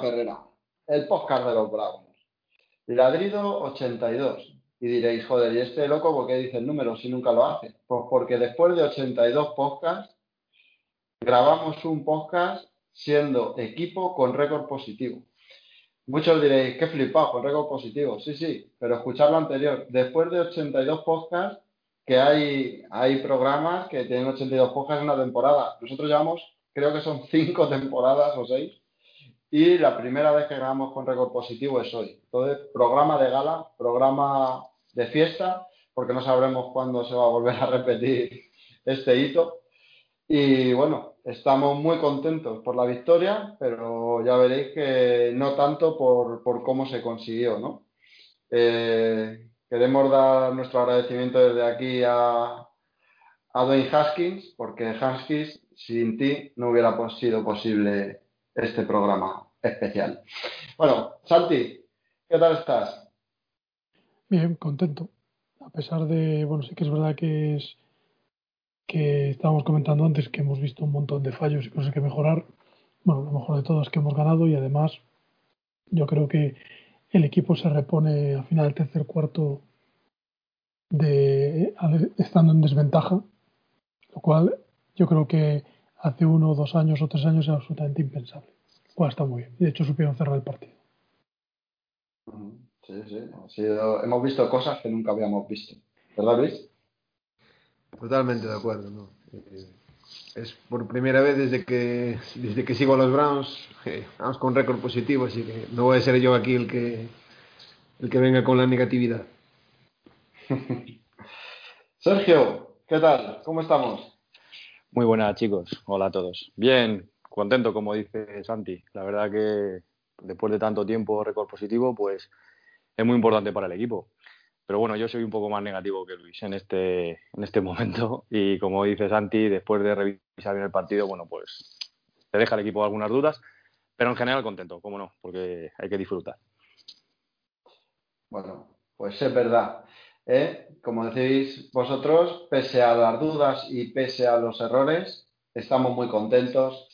Perrera, el podcast de los Bravos. Ladrido 82. Y diréis, joder, ¿y este loco por qué dice el número si nunca lo hace? Pues porque después de 82 podcasts, grabamos un podcast siendo equipo con récord positivo. Muchos diréis, qué flipado, con récord positivo. Sí, sí, pero escuchar lo anterior. Después de 82 podcasts, que hay, hay programas que tienen 82 podcasts en una temporada. Nosotros llevamos, creo que son 5 temporadas o 6. Y la primera vez que grabamos con récord positivo es hoy. Entonces, programa de gala, programa de fiesta, porque no sabremos cuándo se va a volver a repetir este hito. Y bueno, estamos muy contentos por la victoria, pero ya veréis que no tanto por, cómo se consiguió, ¿no? Eh, queremos dar nuestro agradecimiento desde aquí a, a Dwayne Haskins, porque Haskins, sin ti no hubiera sido posible este programa especial. Bueno, Santi, ¿qué tal estás? Bien, contento. A pesar de, bueno, sí que es verdad que es que estábamos comentando antes que hemos visto un montón de fallos y cosas que mejorar. Bueno, lo mejor de todo es que hemos ganado y además yo creo que el equipo se repone al final del tercer cuarto de estando en desventaja, lo cual yo creo que hace uno, dos años o tres años era absolutamente impensable. Pues está muy bien. De hecho, supieron cerrar el partido. Sí, sí. hemos visto cosas que nunca habíamos visto. ¿Verdad, Luis? Totalmente de acuerdo, ¿no? Eh, es por primera vez desde que desde que sigo a los Browns, eh, vamos con récord positivo, así que no voy a ser yo aquí el que el que venga con la negatividad. Sergio, ¿qué tal? ¿Cómo estamos? Muy buenas, chicos. Hola a todos. Bien, contento, como dice Santi. La verdad que después de tanto tiempo récord positivo, pues es muy importante para el equipo. Pero bueno, yo soy un poco más negativo que Luis en este, en este momento. Y como dice Santi, después de revisar bien el partido, bueno, pues te deja el equipo algunas dudas. Pero en general contento, cómo no, porque hay que disfrutar. Bueno, pues es verdad. ¿eh? Como decís vosotros, pese a las dudas y pese a los errores, estamos muy contentos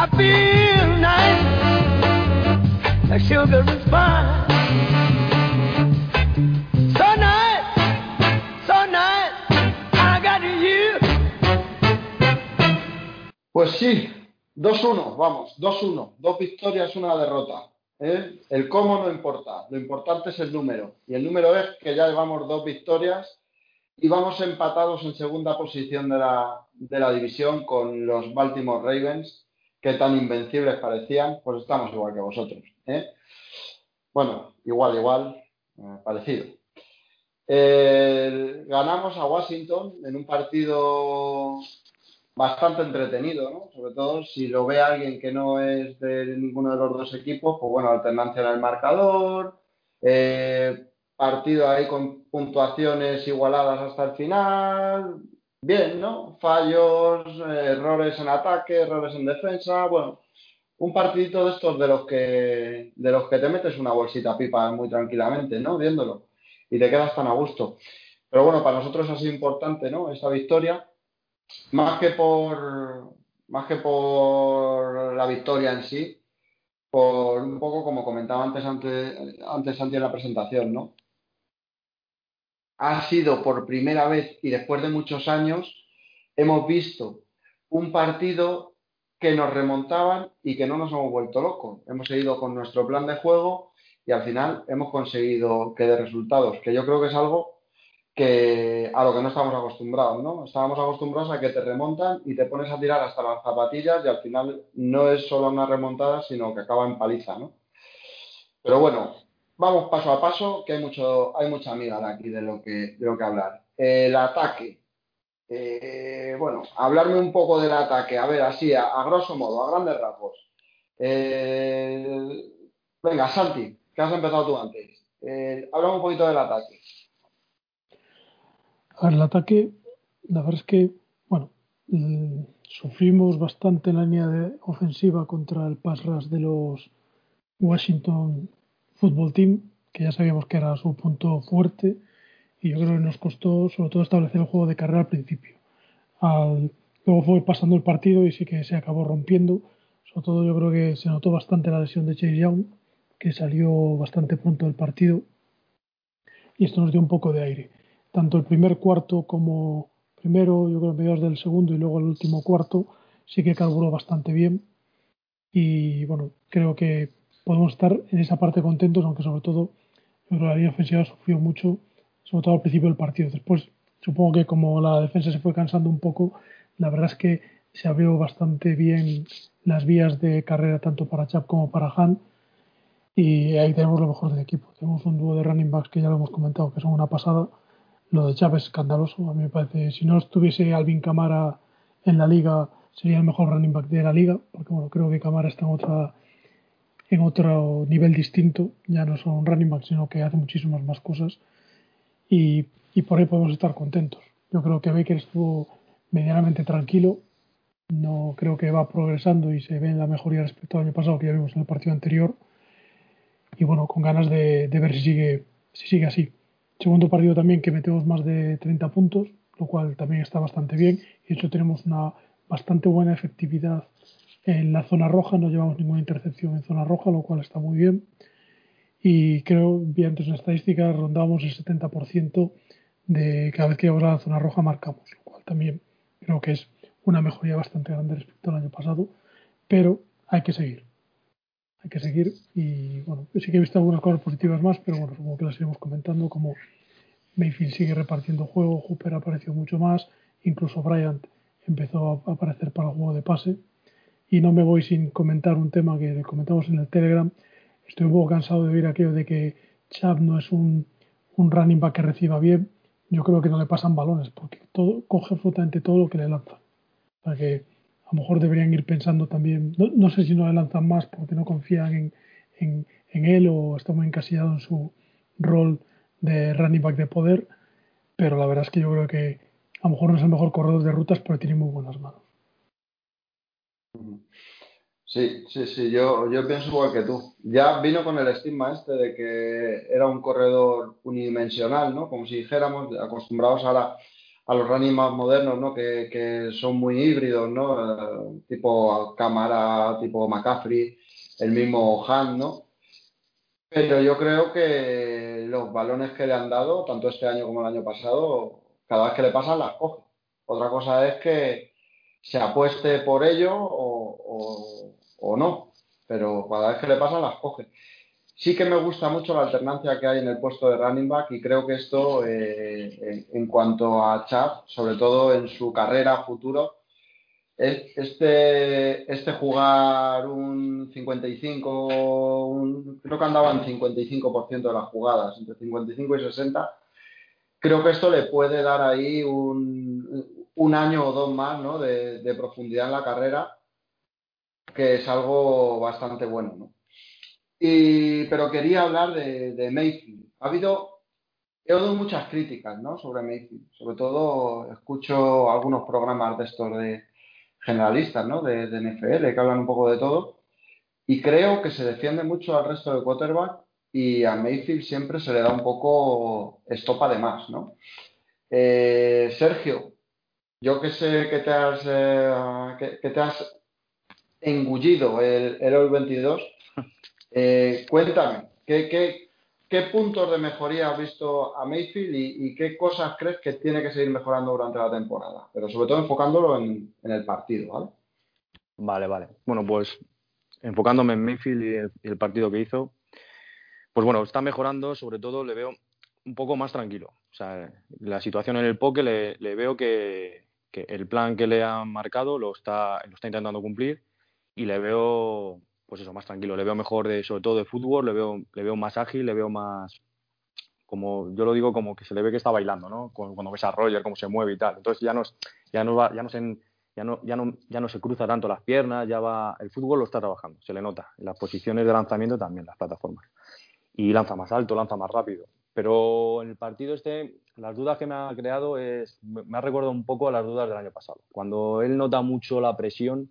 I feel nice. A sugar and spice. Pues sí, 2-1, vamos, 2-1, dos victorias, una derrota. ¿eh? El cómo no importa, lo importante es el número. Y el número es que ya llevamos dos victorias y vamos empatados en segunda posición de la, división con los Baltimore Ravens, que tan invencibles parecían, pues estamos igual que vosotros. ¿eh? Bueno, igual, igual, eh, parecido. ganamos a Washington en un partido bastante entretenido, ¿no? Sobre todo si lo ve alguien que no es de ninguno de los dos equipos, pues bueno, alternancia en el marcador, eh, partido ahí con puntuaciones igualadas hasta el final, bien, ¿no? Fallos, errores en ataque, errores en defensa, bueno, un partidito de estos de los que de los que te metes una bolsita pipa muy tranquilamente, ¿no? Viéndolo y te quedas tan a gusto. Pero bueno, para nosotros ha sido importante, ¿no? Esta victoria más que por más que por la victoria en sí, por un poco como comentaba antes, antes, antes, antes en la presentación, ¿no? Ha sido por primera vez y después de muchos años, hemos visto un partido que nos remontaban y que no nos hemos vuelto locos. Hemos seguido con nuestro plan de juego y al final hemos conseguido que de resultados, que yo creo que es algo que a lo que no estamos acostumbrados, ¿no? Estábamos acostumbrados a que te remontan y te pones a tirar hasta las zapatillas y al final no es solo una remontada, sino que acaba en paliza, ¿no? Pero bueno, vamos paso a paso, que hay mucho, hay mucha amiga de aquí de lo que, de lo que hablar. El ataque. Eh, bueno, hablarme un poco del ataque. A ver, así, a, grosso modo, a grandes rasgos. Eh, venga, Santi, que has empezado tú antes. Eh, hablamos un poquito del ataque. A ver, el ataque, la verdad es que, bueno, mm, sufrimos bastante en la línea de ofensiva contra el pass rush de los Washington Football Team, que ya sabíamos que era su punto fuerte, y yo creo que nos costó sobre todo establecer el juego de carrera al principio. luego fue pasando el partido y sí que se acabó rompiendo. Sobre todo yo creo que se notó bastante la lesión de Chase Young, que salió bastante pronto del partido. Y esto nos dio un poco de aire. Tanto el primer cuarto como primero, yo creo mediados del segundo y luego el último cuarto, sí que carburó bastante bien. Y bueno, creo que podemos estar en esa parte contentos, aunque sobre todo yo creo que la línea ofensiva sufrió mucho, sobre todo al principio del partido. Después, supongo que como la defensa se fue cansando un poco, la verdad es que se abrió bastante bien las vías de carrera tanto para Chap como para Han. Y ahí tenemos lo mejor del equipo. Tenemos un dúo de running backs que ya lo hemos comentado, que son una pasada lo de Chávez es escandaloso. A mí me parece, si no estuviese Alvin Camara en la liga, sería el mejor running back de la liga, porque bueno, creo que Camara está en otra en otro nivel distinto, ya no son running back, sino que hace muchísimas más cosas y, por ahí podemos estar contentos. Yo creo que Baker estuvo medianamente tranquilo, no creo que va progresando y se ve en la mejoría respecto al año pasado que ya vimos en el partido anterior y bueno, con ganas de, de ver si sigue, si sigue así. Segundo partido también que metemos más de 30 puntos, lo cual también está bastante bien. De hecho tenemos una bastante buena efectividad en la zona roja, no llevamos ninguna intercepción en zona roja, lo cual está muy bien. Y creo, vi antes en estadística, rondamos el 70% de cada vez que llegamos a la zona roja marcamos, lo cual también creo que es una mejoría bastante grande respecto al año pasado, pero hay que seguir hay que seguir. Y bueno, sí que he visto algunas cosas positivas más, pero bueno, supongo que las iremos comentando, como Mayfield sigue repartiendo juego, Hooper apareció mucho más, incluso Bryant empezó a aparecer para el juego de pase. Y no me voy sin comentar un tema que comentamos en el Telegram. Estoy un poco cansado de oír aquello de que Chubb no es un, un running back que reciba bien. Yo creo que no le pasan balones, porque todo, coge absolutamente todo lo que le lanzan. Para que a lo mejor deberían ir pensando también, no, sé si no le lanzan más porque no confían en, él o está muy encasillado en su rol de running back de poder, pero la verdad es que yo creo que a lo mejor no es el mejor corredor de rutas, pero tiene muy buenas manos. Sí, sí, sí, yo, yo pienso igual que tú. Ya vino con el estigma este de que era un corredor unidimensional, ¿no? Como si dijéramos, acostumbrados ahora a los running más modernos, ¿no? Que, que son muy híbridos, ¿no? Eh, tipo Cámara, tipo McCaffrey, el mismo Han, ¿no? Pero yo creo que los balones que le han dado, tanto este año como el año pasado, cada vez que le pasan las coge. Otra cosa es que se apueste por ello o, o no, pero cada vez que le pasan las coge. Sí que me gusta mucho la alternancia que hay en el puesto de running back y creo que esto, eh, en, cuanto a Chad, sobre todo en su carrera futuro, este, este jugar un 55, creo que andaba en 55% de las jugadas, entre 55 y 60, creo que esto le puede dar ahí un, un año o dos más ¿no? de, de profundidad en la carrera, que es algo bastante bueno. ¿no? pero quería hablar de, Mayfield. Ha habido, he oído muchas críticas ¿no? sobre Mayfield. Sobre todo escucho algunos programas de estos de generalistas, ¿no? de, NFL, que hablan un poco de todo. Y creo que se defiende mucho al resto de quarterback y a Mayfield siempre se le da un poco estopa de más, ¿no? Eh, Sergio, yo que sé que te has, eh, que, te has engullido el, el 22, eh, cuéntame, ¿qué, puntos de mejoría has visto a Mayfield y, qué cosas crees que tiene que seguir mejorando durante la temporada? Pero sobre todo enfocándolo en, el partido, ¿vale? Vale, vale. Bueno, pues enfocándome en Mayfield y el, partido que hizo, pues bueno, está mejorando, sobre todo le veo un poco más tranquilo. O sea, la situación en el poke le, veo que, que, el plan que le han marcado lo está, lo está intentando cumplir y le veo pues eso, más tranquilo. Le veo mejor, de, sobre todo de fútbol, le veo, le veo más ágil, le veo más, como yo lo digo, como que se le ve que está bailando, ¿no? Cuando ves a Roger, cómo se mueve y tal. Entonces ya no es, ya no va, ya no es en, ya no, ya no, ya no se cruza tanto las piernas, ya va, el fútbol lo está trabajando, se le nota. Las posiciones de lanzamiento también, las plataformas. Y lanza más alto, lanza más rápido. Pero el partido este, las dudas que me ha creado es, me ha recordado un poco a las dudas del año pasado. Cuando él nota mucho la presión,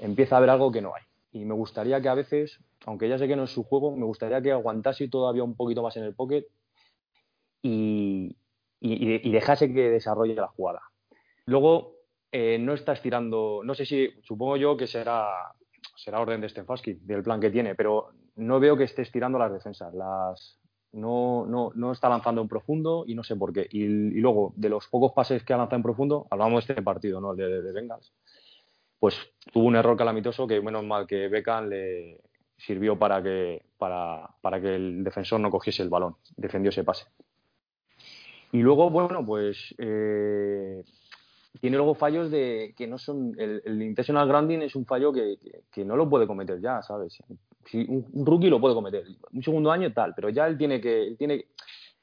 empieza a haber algo que no hay. Y me gustaría que a veces, aunque ya sé que no es su juego, me gustaría que aguantase todavía un poquito más en el pocket y, y, dejase que desarrolle la jugada. Luego, eh, no está estirando, no sé si, supongo yo que será, será orden de Stefanski, del plan que tiene, pero no veo que esté estirando las defensas. Las, no, no, no está lanzando en profundo y no sé por qué. Y, luego, de los pocos pases que ha lanzado en profundo, hablamos de este partido, ¿no? De, de, Bengals, pues tuvo un error calamitoso que menos mal que Beckham le sirvió para que, para, para que el defensor no cogiese el balón, defendió ese pase. Y luego, bueno, pues eh, tiene luego fallos de que no son. El, el intentional grounding es un fallo que, que, no lo puede cometer ya, ¿sabes? Si un, rookie lo puede cometer, un segundo año tal, pero ya él tiene que, tiene,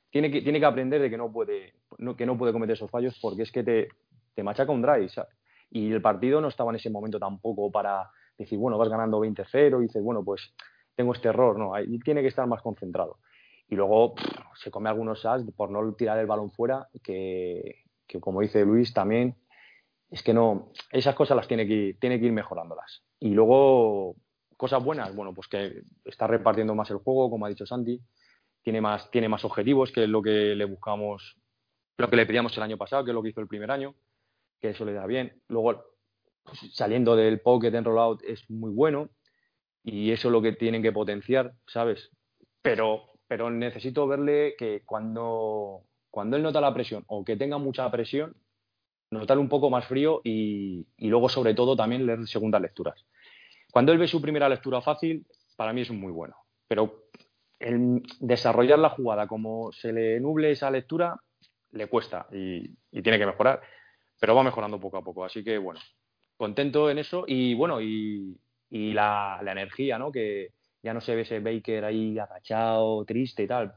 tiene que, tiene que aprender de que no puede, no, que no puede cometer esos fallos porque es que te, te machaca un drive, ¿sabes? Y el partido no estaba en ese momento tampoco para decir, bueno, vas ganando 20-0 y dices, bueno, pues tengo este error, no, ahí tiene que estar más concentrado y luego se come algunos sacks por no tirar el balón fuera, que, como dice Luis también, es que no, esas cosas las tiene que tiene que ir mejorándolas. Y luego, cosas buenas, bueno, pues que está repartiendo más el juego, como ha dicho Santi, tiene más, tiene más objetivos, que es lo que le buscamos, lo que le pedíamos el año pasado, que es lo que hizo el primer año, que eso le da bien. Luego, pues, saliendo del pocket en rollout es muy bueno y eso es lo que tienen que potenciar, ¿sabes? Pero pero necesito verle que cuando, cuando él nota la presión o que tenga mucha presión, notar un poco más frío y, luego, sobre todo, también leer segundas lecturas. Cuando él ve su primera lectura fácil, para mí es muy bueno. Pero el desarrollar la jugada como se le nuble esa lectura, le cuesta y, tiene que mejorar. Pero va mejorando poco a poco. Así que, bueno, contento en eso y, bueno, y, la, energía, ¿no? Que, ya no se ve ese Baker ahí agachado, triste y tal,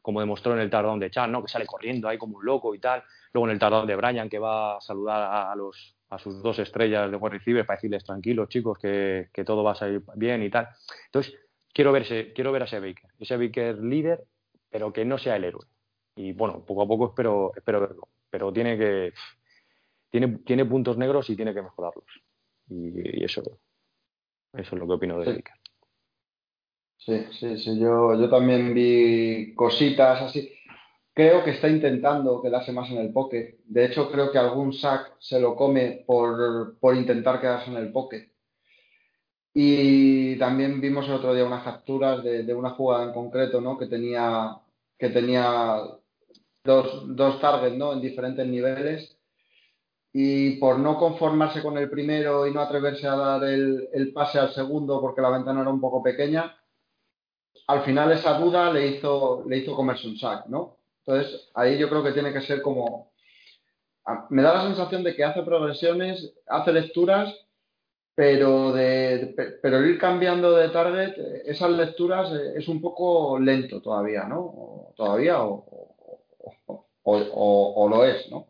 como demostró en el tardón de Chan, ¿no? Que sale corriendo ahí como un loco y tal. Luego en el tardón de Brian, que va a saludar a, los, a sus dos estrellas de wide receiver para decirles tranquilos, chicos, que, que, todo va a salir bien y tal. Entonces, quiero, verse, quiero ver a ese Baker, ese Baker líder, pero que no sea el héroe. Y bueno, poco a poco espero, espero verlo. Pero tiene que. Tiene, tiene puntos negros y tiene que mejorarlos. Y, eso, eso es lo que opino de Baker. Sí, sí, sí, yo, yo también vi cositas así. Creo que está intentando quedarse más en el pocket. De hecho, creo que algún sack se lo come por, por intentar quedarse en el pocket. Y también vimos el otro día unas capturas de, de una jugada en concreto, ¿no? Que tenía, que tenía dos, dos targets, ¿no? En diferentes niveles. Y por no conformarse con el primero y no atreverse a dar el, el pase al segundo porque la ventana era un poco pequeña, al final esa duda le hizo, le hizo comerse un sack, ¿no? Entonces, ahí yo creo que tiene que ser como... Me da la sensación de que hace progresiones, hace lecturas, pero, de, pero ir cambiando de target, esas lecturas eh, es un poco lento todavía, ¿no? todavía o, o, lo es, ¿no?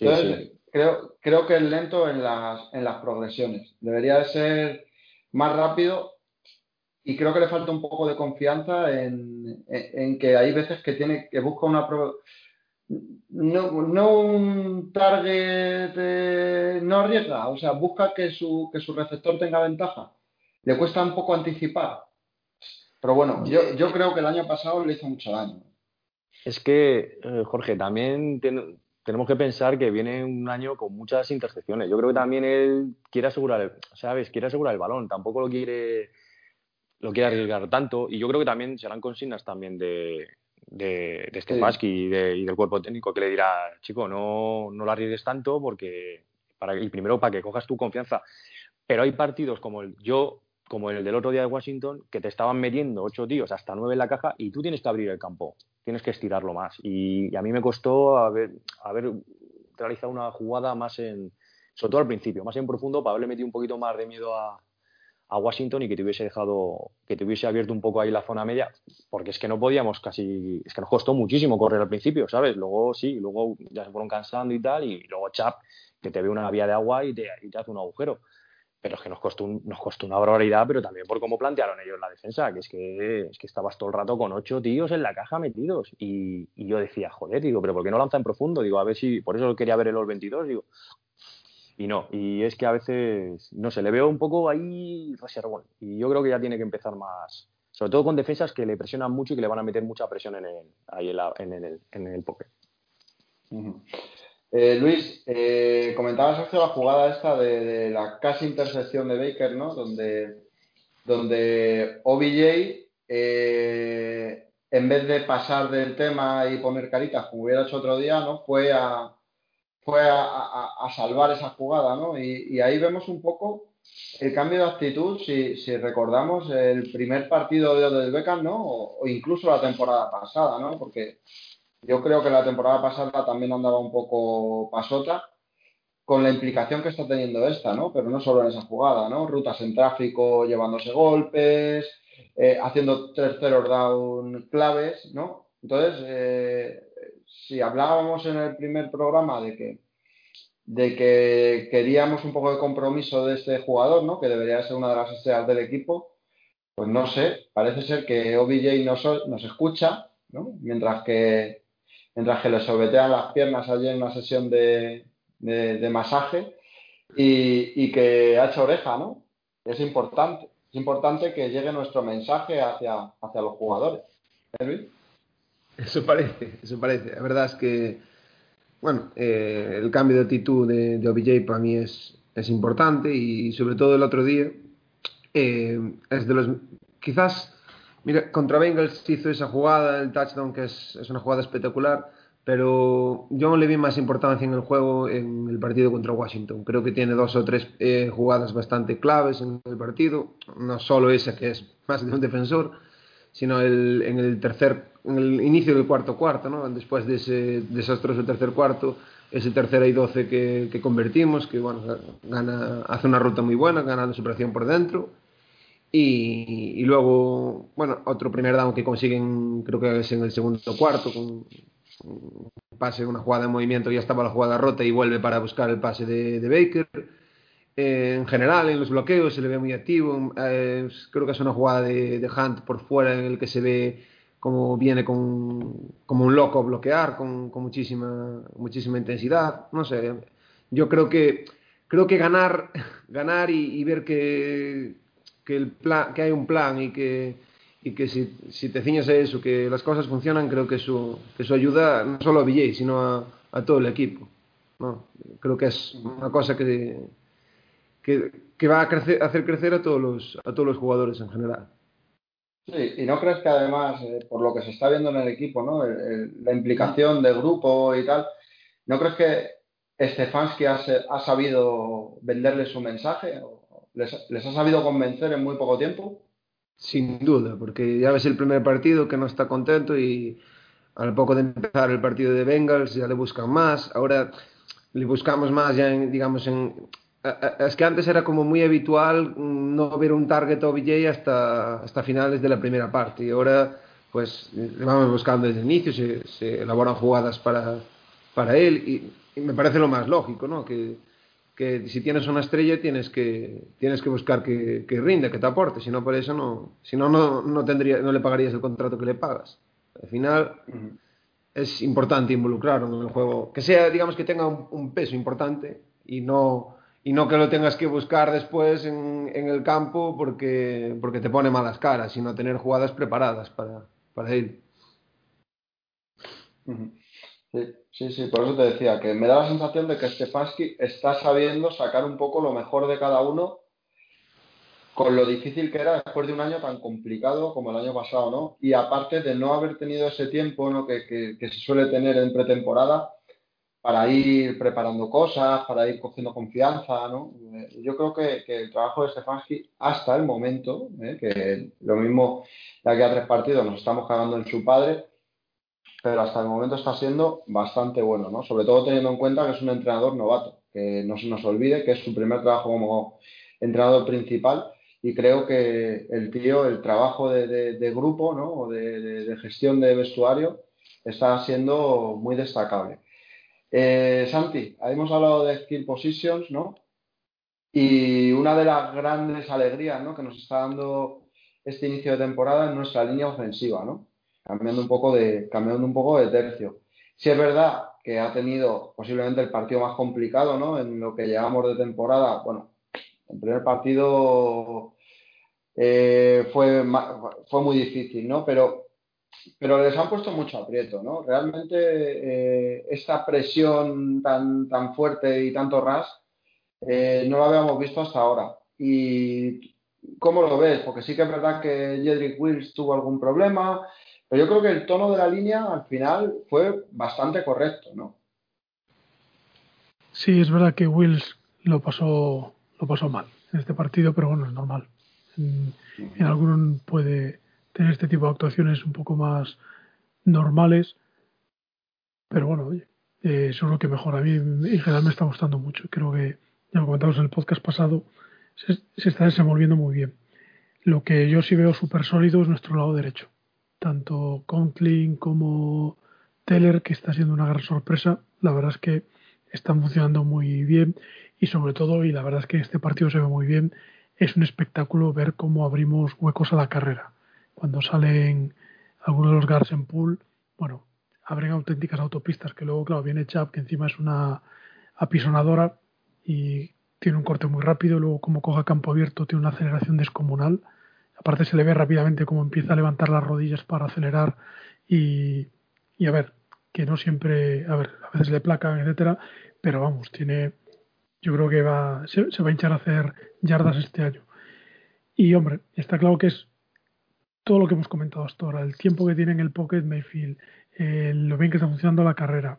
Entonces, Creo, creo que es lento en las, en las progresiones. Debería de ser más rápido y creo que le falta un poco de confianza en, que hay veces que tiene que busca una no, no un target no arriesga, o sea, busca que su, que su receptor tenga ventaja. Le cuesta un poco anticipar. Pero bueno, yo, yo creo que el año pasado le hizo mucho daño. Es que, eh, Jorge, también tenemos que pensar que viene un año con muchas intercepciones. Yo creo que también él quiere asegurar, ¿sabes? Quiere asegurar el balón, tampoco lo quiere lo quiere arriesgar tanto. Y yo creo que también serán consignas también de, de, de Stefanski y, del cuerpo técnico que le dirá, chico, no, no lo arriesgues tanto porque para, y primero para que cojas tu confianza. Pero hay partidos como el yo como el del otro día de Washington, que te estaban metiendo ocho tíos hasta nueve en la caja y tú tienes que abrir el campo, tienes que estirarlo más. Y, a mí me costó haber, haber realizado una jugada más en, sobre todo al principio, más en profundo, para haberle metido un poquito más de miedo a, a Washington y que te hubiese dejado, que te hubiese abierto un poco ahí la zona media, porque es que no podíamos casi, es que nos costó muchísimo correr al principio, ¿sabes? Luego sí, luego ya se fueron cansando y tal, y luego Chap, que te ve una vía de agua y te, y te hace un agujero pero es que nos costó, nos costó una barbaridad, pero también por cómo plantearon ellos la defensa, que es que, es que estabas todo el rato con ocho tíos en la caja metidos. Y, yo decía, joder, digo, pero ¿por qué no lanza en profundo? Digo, a ver si, por eso quería ver el All 22, digo. Y no, y es que a veces, no sé, le veo un poco ahí reservón. Y yo creo que ya tiene que empezar más, sobre todo con defensas que le presionan mucho y que le van a meter mucha presión en el, ahí en, el, en el poker. Eh, Luis, eh, comentabas hace la jugada esta de, la casi intersección de Baker, ¿no? Donde, donde OBJ, eh, en vez de pasar del tema y poner caritas como hubiera hecho otro día, ¿no? Fue a, fue a, salvar esa jugada, ¿no? Y, ahí vemos un poco el cambio de actitud, si, si recordamos el primer partido de, del Beckham, ¿no? O, o, incluso la temporada pasada, ¿no? Porque yo creo que la temporada pasada también andaba un poco pasota con la implicación que está teniendo esta, ¿no? Pero no solo en esa jugada, ¿no? Rutas en tráfico llevándose golpes, eh, haciendo terceros down claves, ¿no? Entonces, eh, si hablábamos en el primer programa de que, de que queríamos un poco de compromiso de este jugador, ¿no? Que debería ser una de las estrellas del equipo, pues no sé, parece ser que OBJ nos, nos escucha, ¿no? Mientras que mientras que le sorbetean las piernas allí en una sesión de, masaje y, que ha hecho oreja, ¿no? Es importante, es importante que llegue nuestro mensaje hacia, hacia los jugadores. ¿Eh, eso parece, eso parece. La verdad es que, bueno, eh, el cambio de actitud de, de, OBJ para mí es, es importante y sobre todo el otro día eh, es de los, quizás Mira, contra Bengals hizo esa jugada, el touchdown, que es, es, una jugada espectacular, pero yo no le vi más importancia en el juego en el partido contra Washington. Creo que tiene dos o tres eh, jugadas bastante claves en el partido, no solo esa que es más de un defensor, sino el, en el tercer, en el inicio del cuarto cuarto, ¿no? después de ese desastroso tercer cuarto, ese tercera y doce que, que convertimos, que bueno, gana, hace una ruta muy buena, gana la superación por dentro y, luego, bueno, otro primer down que consiguen, creo que es en el segundo cuarto, con un pase, una jugada de movimiento, ya estaba la jugada rota y vuelve para buscar el pase de, Baker. Eh, en general, en los bloqueos se le ve muy activo. Eh, creo que es una jugada de, Hunt por fuera en el que se ve como viene con, como un loco a bloquear, con, con muchísima, muchísima intensidad. No sé, yo creo que, creo que ganar, ganar y ver que que, el plan, que hay un plan y que, y que si, si, te ciñes a eso, que las cosas funcionan, creo que eso, que eso ayuda no solo a BJ, sino a, a todo el equipo. ¿no? Creo que es una cosa que, que, que va a crecer, hacer crecer a todos, los, a todos los jugadores en general. Sí, y no crees que además, eh, por lo que se está viendo en el equipo, ¿no? la implicación del grupo y tal, ¿no crees que Stefanski ha, ha sabido venderle su mensaje? ¿Les, ha sabido convencer en muy poco tiempo? Sin duda, porque ya ves el primer partido que no está contento y al poco de empezar el partido de Bengals ya le buscan más. Ahora le buscamos más ya, en, digamos, en... Es que antes era como muy habitual no ver un target OBJ hasta, hasta finales de la primera parte. Y ahora pues le vamos buscando desde el inicio, se, se elaboran jugadas para, para él. Y, y, me parece lo más lógico, ¿no? Que, que si tienes una estrella tienes que, tienes que buscar que, que rinda, que te aporte, si no por eso no, si no, no, no, tendría, no le pagarías el contrato que le pagas. Al final es importante involucrarlo en el juego, que sea, digamos, que tenga un, peso importante y no, y no que lo tengas que buscar después en, en, el campo porque, porque te pone malas caras, sino tener jugadas preparadas para, para él. Sí, sí, por eso te decía que me da la sensación de que Stefanski está sabiendo sacar un poco lo mejor de cada uno con lo difícil que era después de un año tan complicado como el año pasado, ¿no? Y aparte de no haber tenido ese tiempo ¿no? que, que, se suele tener en pretemporada para ir preparando cosas, para ir cogiendo confianza, ¿no? Eh, yo creo que, que el trabajo de Stefanski hasta el momento, ¿eh? que lo mismo de aquí a tres partidos nos estamos cagando en su padre, pero hasta el momento está siendo bastante bueno, ¿no? Sobre todo teniendo en cuenta que es un entrenador novato, que no se nos olvide que es su primer trabajo como entrenador principal y creo que el tío, el trabajo de, grupo, ¿no? O de, gestión de vestuario está siendo muy destacable. Eh, Santi, hemos hablado de skill positions, ¿no? Y una de las grandes alegrías ¿no? que nos está dando este inicio de temporada es nuestra línea ofensiva, ¿no? Cambiando un poco de, cambiando un poco de tercio. Si es verdad que ha tenido posiblemente el partido más complicado, ¿no? En lo que llevamos de temporada, bueno, el primer partido eh, fue, fue muy difícil, ¿no? Pero, pero les han puesto mucho aprieto, ¿no? Realmente eh, esta presión tan, tan fuerte y tanto ras eh, no la habíamos visto hasta ahora. ¿Y cómo lo ves? Porque sí que es verdad que Jedrick Wills tuvo algún problema, pero yo creo que el tono de la línea al final fue bastante correcto, ¿no? Sí, es verdad que Wills lo pasó, lo pasó mal en este partido, pero bueno, es normal. En, algunos puede tener este tipo de actuaciones un poco más normales, pero bueno, oye, eh, eso es lo que mejor. A mí en general me está gustando mucho. Creo que, ya lo comentamos en el podcast pasado, se, se está desenvolviendo muy bien. Lo que yo sí veo súper sólido es nuestro lado derecho. Tanto Conklin como Teller, que está siendo una gran sorpresa, la verdad es que están funcionando muy bien y sobre todo, y la verdad es que este partido se ve muy bien, es un espectáculo ver cómo abrimos huecos a la carrera. Cuando salen algunos de los guards en pool, bueno, abren auténticas autopistas, que luego, claro, viene Chap, que encima es una apisonadora y tiene un corte muy rápido, luego como coja campo abierto tiene una aceleración descomunal. Aparte se le ve rápidamente cómo empieza a levantar las rodillas para acelerar y, a ver, que no siempre, a ver, a veces le placan, etcétera, pero vamos, tiene yo creo que va, se, va a hinchar a hacer yardas este año. Y hombre, está claro que es todo lo que hemos comentado hasta ahora, el tiempo que tiene en el pocket Mayfield, lo bien que está funcionando la carrera,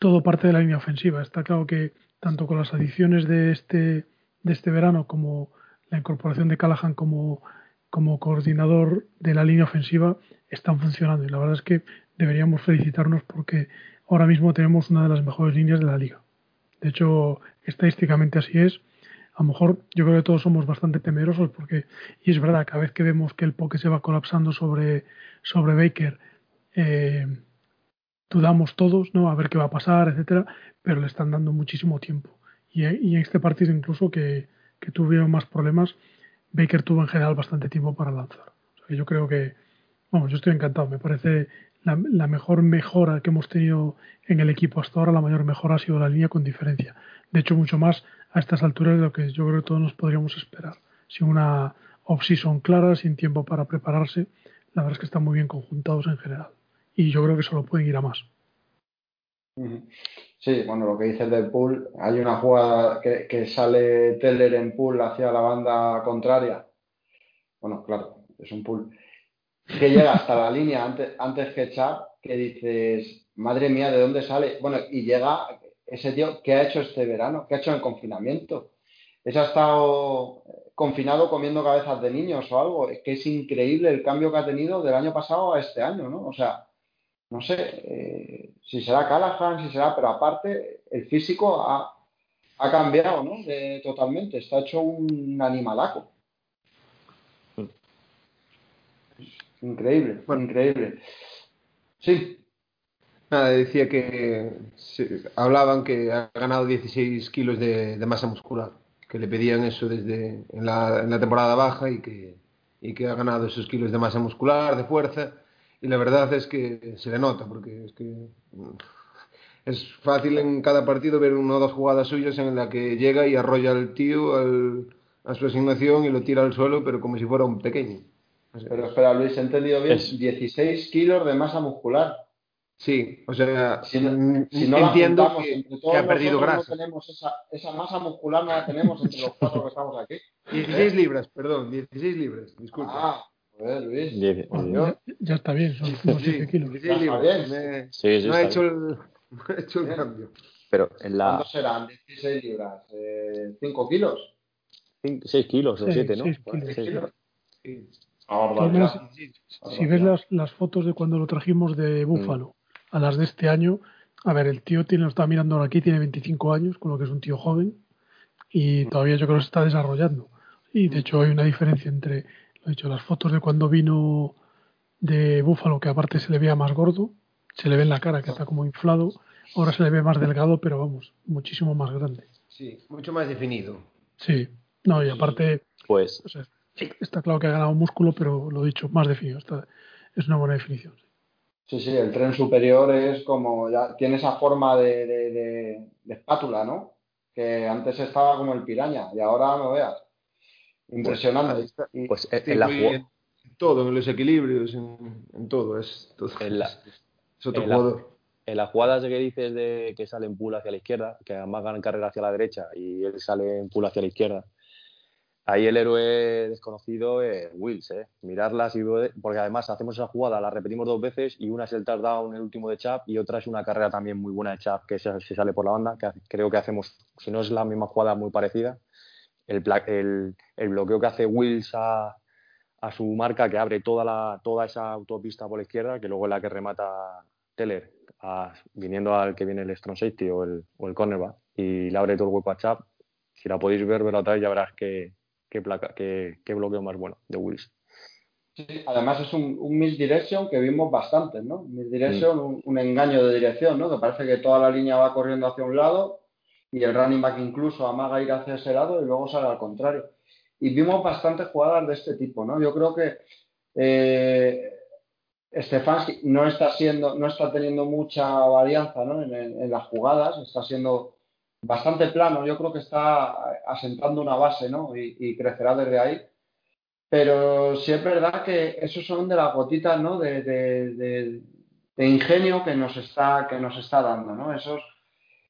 todo parte de la línea ofensiva. Está claro que tanto con las adiciones de este, de este verano como la incorporación de Callahan como, como coordinador de la línea ofensiva están funcionando. Y la verdad es que deberíamos felicitarnos porque ahora mismo tenemos una de las mejores líneas de la liga. De hecho, estadísticamente así es. A lo mejor yo creo que todos somos bastante temerosos porque, y es verdad, cada vez que vemos que el poke se va colapsando sobre, sobre Baker, eh, dudamos todos, ¿no? A ver qué va a pasar, etcétera, pero le están dando muchísimo tiempo. Y, en este partido incluso que, que, tuvieron más problemas, Baker tuvo en general bastante tiempo para lanzar. yo creo que, vamos, yo estoy encantado. Me parece la, mejor mejora que hemos tenido en el equipo hasta ahora, la mayor mejora ha sido la línea con diferencia. De hecho, mucho más a estas alturas de lo que yo creo que todos nos podríamos esperar. Sin una off-season clara, sin tiempo para prepararse, la verdad es que están muy bien conjuntados en general. Y yo creo que solo pueden ir a más. Sí, bueno, lo que dices del pool, hay una jugada que, que sale Teller en pool hacia la banda contraria. Bueno, claro, es un pool que llega hasta la línea antes, antes que echar, que dices, madre mía, ¿de dónde sale? Bueno, y llega ese tío, ¿qué ha hecho este verano? ¿Qué ha hecho en confinamiento? Ese ha estado confinado comiendo cabezas de niños o algo. Es que es increíble el cambio que ha tenido del año pasado a este año, ¿no? O sea, no sé eh, si será Callahan, si será, pero aparte el físico ha, ha cambiado, ¿no? totalmente. Está hecho un animalaco. Increíble, bueno, increíble. Sí. Nada, decía que hablaban que ha ganado 16 kilos de, masa muscular, que le pedían eso desde en la, en la temporada baja y que, y que ha ganado esos kilos de masa muscular, de fuerza, y la verdad es que se le nota, porque es que es fácil en cada partido ver una o dos jugadas suyas en la que llega y arrolla al tío a su asignación y lo tira al suelo, pero como si fuera un pequeño. Pero espera, Luis, he entendido bien. 16 kilos de masa muscular. Sí, o sea, si no, si no entiendo que, que, ha perdido grasa. No tenemos esa, esa, masa muscular, no la tenemos entre los cuatro que estamos aquí. 16 libras, perdón, 16 libras, disculpa. Ah, pues Luis. ya, ya, está bien, son 7 kilos. 16 libras. Me, sí, sí, no, he hecho el, no he hecho el cambio. Pero en la... ¿Cuánto serán 16 libras? Eh, ¿5 kilos? 6 kilos o 7, ¿no? 6 kilos. kilos. Sí si ves las, las, fotos de cuando lo trajimos de Búfalo a las de este año, a ver, el tío tiene, lo está mirando ahora aquí, tiene 25 años, con lo que es un tío joven, y todavía yo creo que se está desarrollando. Y de hecho hay una diferencia entre, lo he dicho, las fotos de cuando vino de Búfalo, que aparte se le veía más gordo, se le ve en la cara que está como inflado. Ahora se le ve más delgado, pero vamos, muchísimo más grande. Sí, mucho más definido. Sí, no, y aparte, Pues o sea, está claro que ha ganado músculo, pero lo dicho, más definido. Está, es una buena definición. Sí, sí, el tren superior es como, ya tiene esa forma de, de- de- de espátula, ¿no? Que antes estaba como el piraña y ahora no veas. Impresionante. Y- pues en, Sí, en la en todo, en los equilibrios, en, en todo. Es, todo. En la- es otro en la- jugador. en las jugadas que dices de que sale en pool hacia la izquierda, que además ganan carrera hacia la derecha y él sale en pool hacia la izquierda, ahí el héroe desconocido es Wills, ¿eh? Mirarlas ver- porque además hacemos esa jugada, la repetimos dos veces y una es el touchdown, el último de Chap y otra es una carrera también muy buena de Chap que se, sale por la banda, que creo que hacemos, si no es la misma jugada muy parecida, el, bloqueo que hace Wills a, a su marca que abre toda la toda esa autopista por la izquierda, que luego es la que remata Teller, viniendo al que viene el strong safety o el, o el cornerback, y le abre todo el hueco a Chap. Si la podéis ver, verla otra vez, ya verás qué, qué, placa, qué, qué bloqueo más bueno de Wills. Sí, además es un, un misdirection que vimos bastante, ¿no? Misdirection, un, un engaño de dirección, ¿no? Que parece que toda la línea va corriendo hacia un lado y el running back incluso amaga ir hacia ese lado y luego sale al contrario. Y vimos bastantes jugadas de este tipo, ¿no? Yo creo que eh, Stefanski no está siendo, no está teniendo mucha varianza, ¿no? en, en- en las jugadas, está siendo bastante plano. Yo creo que está asentando una base, ¿no? Y, crecerá desde ahí. Pero sí es verdad que esos son de las gotitas, ¿no? De, de- ingenio que nos está, que nos está dando, ¿no? Esos,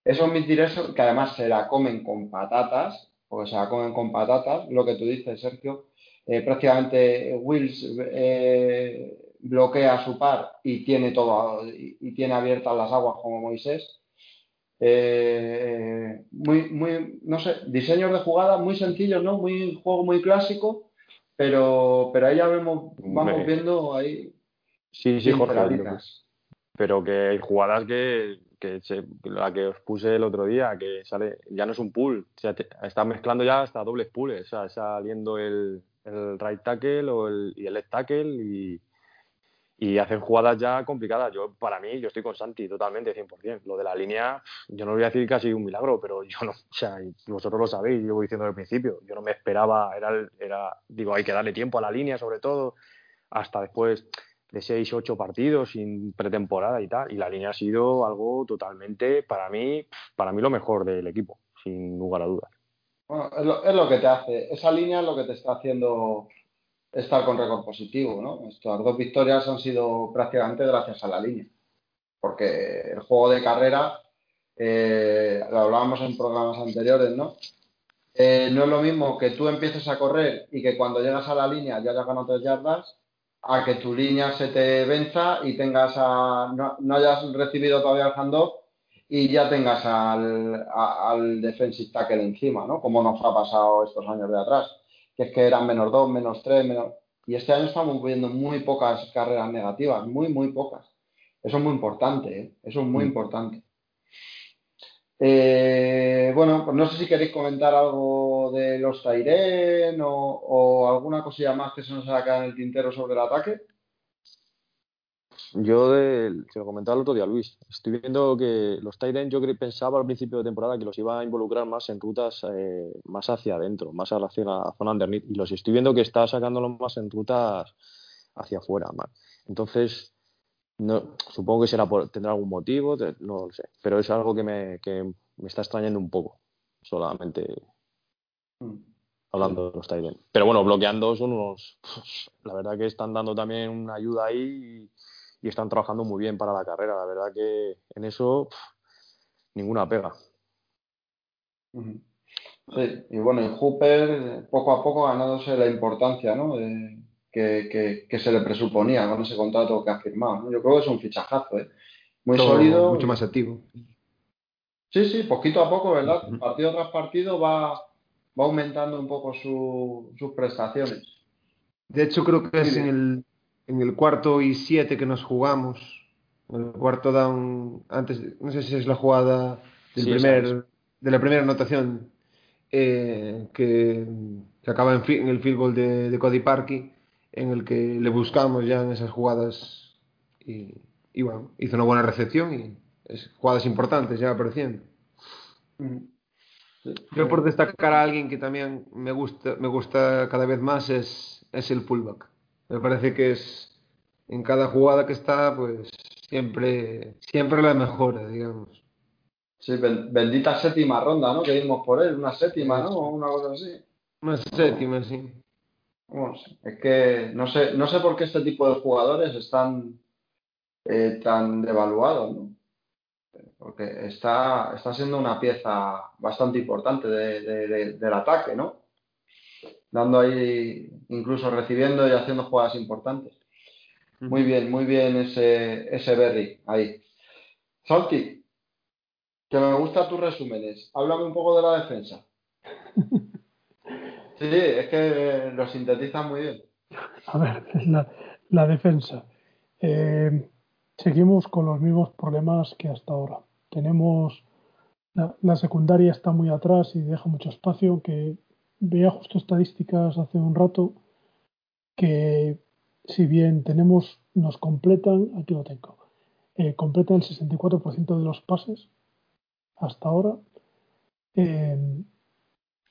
esos misdirections que además se la comen con patatas, porque se la comen con patatas, lo que tú dices, Sergio. Eh, prácticamente Wills eh, bloquea su par y tiene todo y tiene abiertas las aguas como Moisés. Eh, muy, muy, no sé, diseños de jugada muy sencillos, ¿no? Muy juego muy clásico, pero, pero ahí ya vemos, vamos viendo ahí Sí, sí, Jorge. Pero que hay jugadas que, que se- la que os puse el otro día, que sale, ya no es un pool, o sea, te- está mezclando ya hasta dobles pools, o sea, saliendo el, el right tackle o el, y el left tackle y, y hacen jugadas ya complicadas. Yo, para mí, yo estoy con Santi totalmente, 100%. Lo de la línea, yo no voy a decir casi un milagro, pero yo no, o sea, vosotros lo sabéis, yo voy diciendo al principio, yo no me esperaba, era, el- era, digo, hay que darle tiempo a la línea sobre todo, hasta después de seis, ocho partidos sin pretemporada y tal, y la línea ha sido algo totalmente, para mí, para mí lo mejor del equipo, sin lugar a dudas. Bueno, es lo, es lo que te hace, esa línea es lo que te está haciendo estar con récord positivo, ¿no? Estas dos victorias han sido prácticamente gracias a la línea, porque el juego de carrera, eh, lo hablábamos en programas anteriores, ¿no? Eh, no es lo mismo que tú empieces a correr y que cuando llegas a la línea ya hayas ganado tres yardas, a que tu línea se te venza y tengas a, no, no hayas recibido todavía el handoff y ya tengas al, a- al defensive tackle encima, ¿no? Como nos ha pasado estos años de atrás, que es que eran menos dos, menos tres, menos... Y este año estamos viendo muy pocas carreras negativas, muy, muy pocas. Eso es muy importante, ¿eh? Eso es muy Mm. importante. Eh, bueno, pues no sé si queréis comentar algo de los Tairen o, o alguna cosilla más que se nos haya quedado en el tintero sobre el ataque. Yo, de, se lo comentaba el otro día Luis, estoy viendo que los Titans yo pensaba al principio de temporada que los iba a involucrar más en rutas eh, más hacia adentro, más hacia la zona underneath, y los estoy viendo que está sacándolos más en rutas hacia afuera. más. Entonces, no, supongo que será por, tendrá algún motivo, no lo sé, pero es algo que me, que me está extrañando un poco, solamente Mm. hablando de los Titans. Pero bueno, bloqueando son unos. La verdad que están dando también una ayuda ahí y, y están trabajando muy bien para la carrera. La verdad que en eso ninguna pega. Sí, y bueno, y Hooper poco a poco ganándose la importancia, ¿no? de- que, que- que se le presuponía con ese contrato que ha firmado, ¿no? Yo creo que es un fichajazo, ¿eh? Muy Todo sólido. Mucho más activo. Sí, sí, poquito a poco, ¿verdad? Partido tras partido va, va aumentando un poco su- sus prestaciones. De hecho, creo que es en el, en el cuarto y siete que nos jugamos. En el cuarto down, antes, no sé si es la jugada del Sí, primer, de la primera anotación eh, que, que acaba en, en el field goal de, de Cody Parkey, en el que le buscamos ya en esas jugadas y y bueno, hizo una buena recepción y es, jugadas importantes ya apareciendo. Yo por destacar a alguien que también me gusta, me gusta cada vez más es, es el fullback. Me parece que es en cada jugada que está, pues siempre, siempre la mejora, digamos. Sí, bendita séptima ronda, ¿no? Que dimos por él, una séptima, ¿no? Una cosa así. Una séptima, sí. es que no sé, no sé por qué este tipo de jugadores están eh, tan devaluados, ¿no? porque está, está siendo una pieza bastante importante del ataque, ¿no? Dando ahí, incluso recibiendo y haciendo jugadas importantes. Muy bien, muy bien ese, ese Berry ahí. Santi, que me gustan tus resúmenes. Háblame un poco de la defensa. Sí, es que lo sintetizan muy bien. A ver, la, la defensa. Eh, seguimos con los mismos problemas que hasta ahora tenemos la, secundaria está muy atrás y deja mucho espacio, que veía justo estadísticas hace un rato que si bien tenemos, nos completan, aquí lo tengo, eh, completan el 64% de los pases hasta ahora. Eh,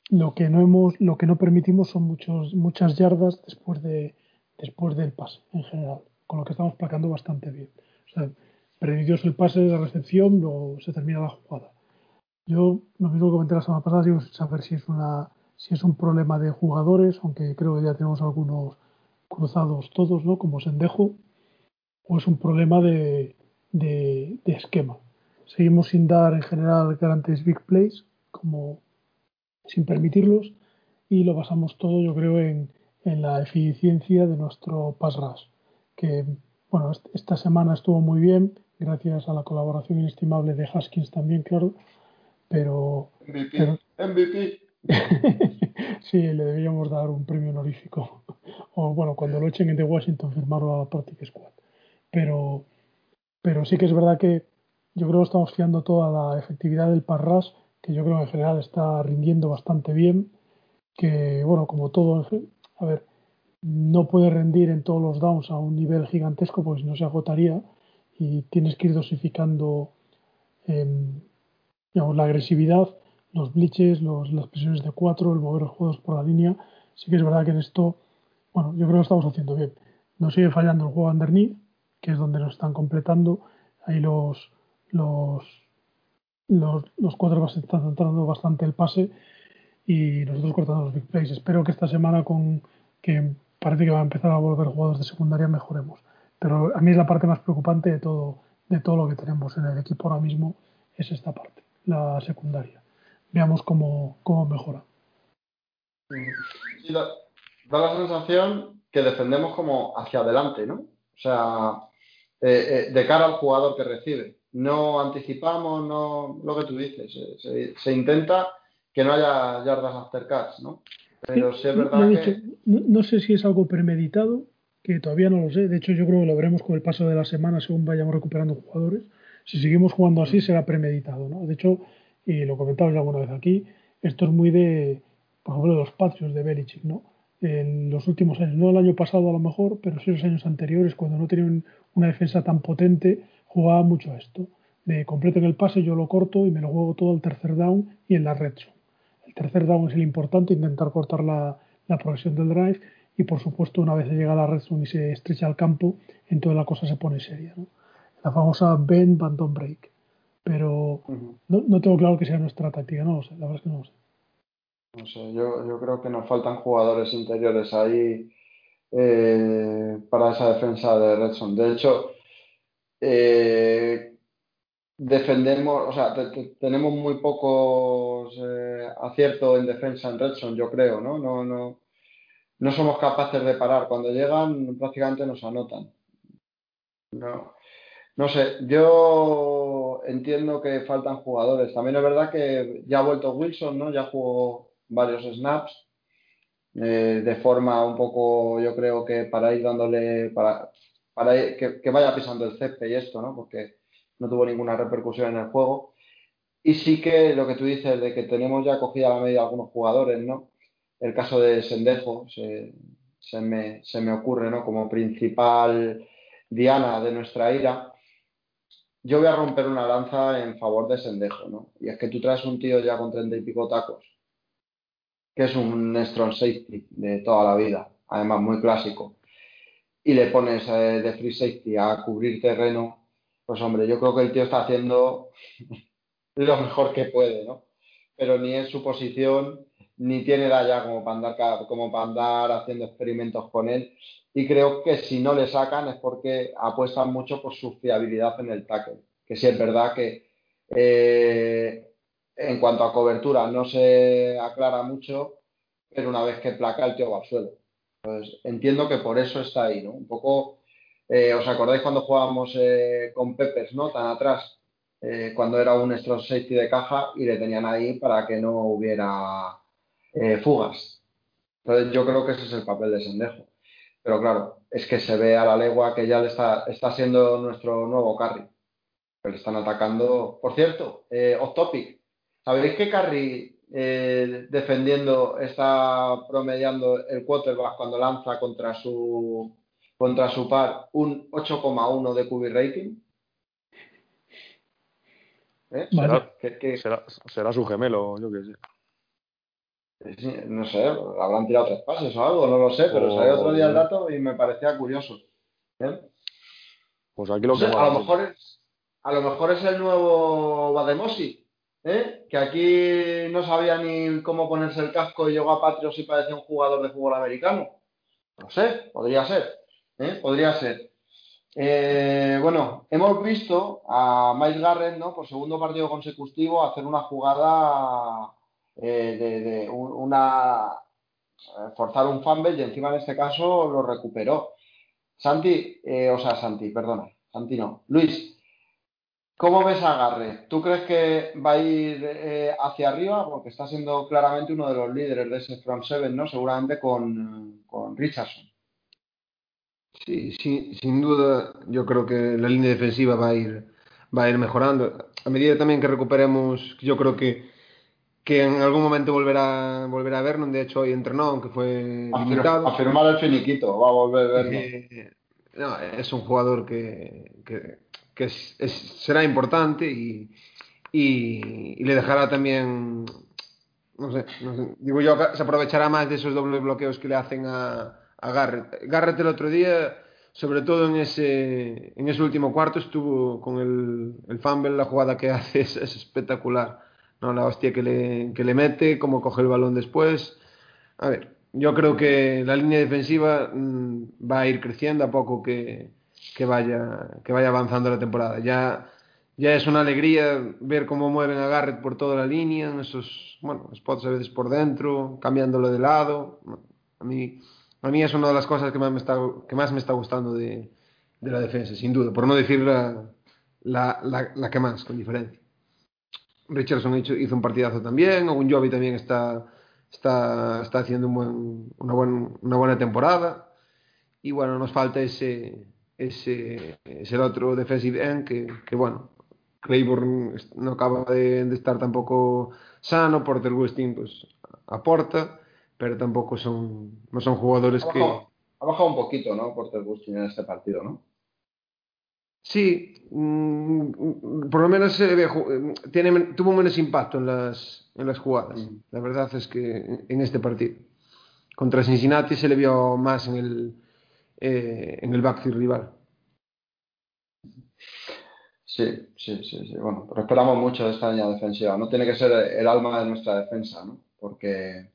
lo que no hemos, lo que no permitimos son muchos, muchas yardas después de después del pase en general, con lo que estamos placando bastante bien. O sea, el pase de la recepción, luego se termina la jugada. Yo lo mismo comenté la semana pasada, digo saber si es una si es un problema de jugadores, aunque creo que ya tenemos algunos cruzados todos, ¿no? Como Sendejo, o es un problema de, de, esquema. Seguimos sin dar en general grandes big plays, como sin permitirlos, y lo basamos todo, yo creo, en, en la eficiencia de nuestro pass rush, que bueno, esta semana estuvo muy bien, gracias a la colaboración inestimable de Haskins también, claro, pero... MVP, MVP. sí, le deberíamos dar un premio honorífico. O bueno, cuando lo echen en The Washington, firmarlo a la Practice Squad. Pero, pero sí que es verdad que yo creo que estamos fiando toda la efectividad del Parras, que yo creo que en general está rindiendo bastante bien. Que bueno, como todo, a ver, no puede rendir en todos los downs a un nivel gigantesco, porque si no se agotaría y tienes que ir dosificando em, la agresividad, los blitzes, las presiones de cuatro, el mover los juegos por la línea. Sí que es verdad que en esto, bueno, yo creo que lo estamos haciendo bien. Nos sigue fallando el juego underneath, que es donde nos están completando. Ahí los, los, los, los cuatro están centrando bastante el pase y nosotros cortando los big plays. Espero que esta semana con que parece que va a empezar a volver jugadores de secundaria mejoremos. Pero a mí es la parte más preocupante de todo, de todo lo que tenemos en el equipo ahora mismo, es esta parte, la secundaria. Veamos cómo, cómo mejora. da, la sensación que defendemos como hacia adelante, ¿no? O sea, eh, eh, de cara al jugador que recibe. No anticipamos, no lo que tú dices. Se, intenta que no haya yardas after ¿no? Pero sí es verdad que... no, sé si es algo premeditado que todavía no lo sé. De hecho, yo creo que lo veremos con el paso de la semana según vayamos recuperando jugadores. Si seguimos jugando así, será premeditado. ¿no? De hecho, y lo comentaba ya alguna vez aquí, esto es muy de, por ejemplo, de los patrios de Belichick, ¿no? En los últimos años, no el año pasado a lo mejor, pero sí los años anteriores, cuando no tenían una defensa tan potente, jugaba mucho esto. De completo en el pase, yo lo corto y me lo juego todo al tercer down y en la red zone. El tercer down es el importante, intentar cortar la, la progresión del drive y por supuesto una vez llega a la red zone y se estrecha el campo, entonces la cosa se pone seria. ¿no? La famosa bend, bandon break. Pero no, no, tengo claro que sea nuestra táctica, no lo sé, la verdad es que no lo sé. No sé, yo, yo creo que nos faltan jugadores interiores ahí eh, para esa defensa de Redson. De hecho, eh, defendemos, o sea, tenemos muy pocos eh, aciertos en defensa en Redson, yo creo, ¿no? No, no, no somos capaces de parar. Cuando llegan, prácticamente nos anotan. No, no sé, yo entiendo que faltan jugadores. También es verdad que ya ha vuelto Wilson, ¿no? Ya jugó varios snaps. Eh, de forma un poco, yo creo que para ir dándole, para, para que, que, vaya pisando el césped y esto, ¿no? Porque no tuvo ninguna repercusión en el juego. Y sí que lo que tú dices de que tenemos ya cogida la medida algunos jugadores, ¿no? el caso de Sendejo se, se, me, se me ocurre ¿no? como principal diana de nuestra ira. Yo voy a romper una lanza en favor de Sendejo, ¿no? Y es que tú traes un tío ya con treinta y pico tacos, que es un strong safety de toda la vida, además muy clásico, y le pones eh, de free safety a cubrir terreno, pues hombre, yo creo que el tío está haciendo lo mejor que puede, ¿no? Pero ni es su posición, ni tiene edad ya como para andar, como para andar haciendo experimentos con él. Y creo que si no le sacan es porque apuestan mucho por su fiabilidad en el tackle. Que sí es verdad que eh, en cuanto a cobertura no se aclara mucho, pero una vez que placa el tío va al suelo. Pues entiendo que por eso está ahí, ¿no? Un poco, eh, ¿os acordáis cuando jugábamos eh, con Peppers, ¿no? Tan atrás, cuando era un strong safety de caja y le tenían ahí para que no hubiera fugas. Entonces yo creo que ese es el papel de Sendejo. Pero claro, es que se ve a la legua que ya le está, está siendo nuestro nuevo carry. Que le están atacando. Por cierto, eh, off topic. ¿Sabéis que carry eh, defendiendo está promediando el quarterback cuando lanza contra su contra su par un 8,1 de QB rating? ¿Eh? ¿Será, será, su gemelo, yo qué sé no sé, habrán tirado tres pases o algo, no lo sé, pero salió otro día el dato y me parecía curioso. Pues aquí lo que a lo mejor es a lo mejor es el nuevo Bademosi, ¿eh? que aquí no sabía ni cómo ponerse el casco y llegó a Patrios y parecía un jugador de fútbol americano. No sé, podría ser, ¿eh? podría ser. Eh, bueno, hemos visto a Mike Garrett, ¿no? Por segundo partido consecutivo hacer una jugada eh, de, una eh, forzar un fumble y encima en este caso lo recuperó. Santi, eh, o sea, Santi, perdona, Santi no. Luis, ¿cómo ves a Garre? ¿Tú crees que va a ir hacia arriba? Porque está siendo claramente uno de los líderes de ese front seven, ¿no? Seguramente con, con Richardson. Sí, sí, sin duda, yo creo que la línea defensiva va a ir, va a ir mejorando. A medida también que recuperemos, yo creo que que en algún momento volverá, volverá a vernos. De hecho, hoy entrenó, aunque fue a limitado. A firmar el finiquito, va a volver a vernos. Eh, no, es un jugador que, que, que es, es, será importante y, y, y, le dejará también. No sé, no sé, digo yo, se aprovechará más de esos dobles bloqueos que le hacen a, a Garrett. Garrett el otro día, sobre todo en ese, en ese último cuarto, estuvo con el, el fumble, la jugada que hace es, es espectacular ¿no? La hostia que le, que le mete, cómo coge el balón después. A ver, yo creo que la línea defensiva mmm, va a ir creciendo a poco que, que, vaya, que vaya avanzando la temporada. Ya, ya es una alegría ver cómo mueven a Garrett por toda la línea, en esos bueno, spots a veces por dentro, cambiándolo de lado. A mí, a mí es una de las cosas que más me está, que más me está gustando de, de la defensa, sin duda, por no decir la, la, la que más, con diferencia. Richardson hizo un partidazo también, Jovi también está, está, está haciendo un buen, una, buen, una buena temporada. Y bueno, nos falta ese, ese, ese otro defensive end que, que bueno, Claiborne no acaba de, de, estar tampoco sano, Porter Westing pues aporta, pero tampoco son, no son jugadores ha bajado, que... Ha bajado un poquito, ¿no? Porter Westing en este partido, ¿no? Sí, mmm, por lo menos se ve, tiene, tuvo menos impacto en las, en las jugadas. Mm. La verdad es que en este partido. Contra Cincinnati se le vio más en el, eh, en el backfield rival. Sí, sí, sí, sí. Bueno, pero esperamos mucho de esta línea defensiva. No tiene que ser el alma de nuestra defensa, ¿no? Porque,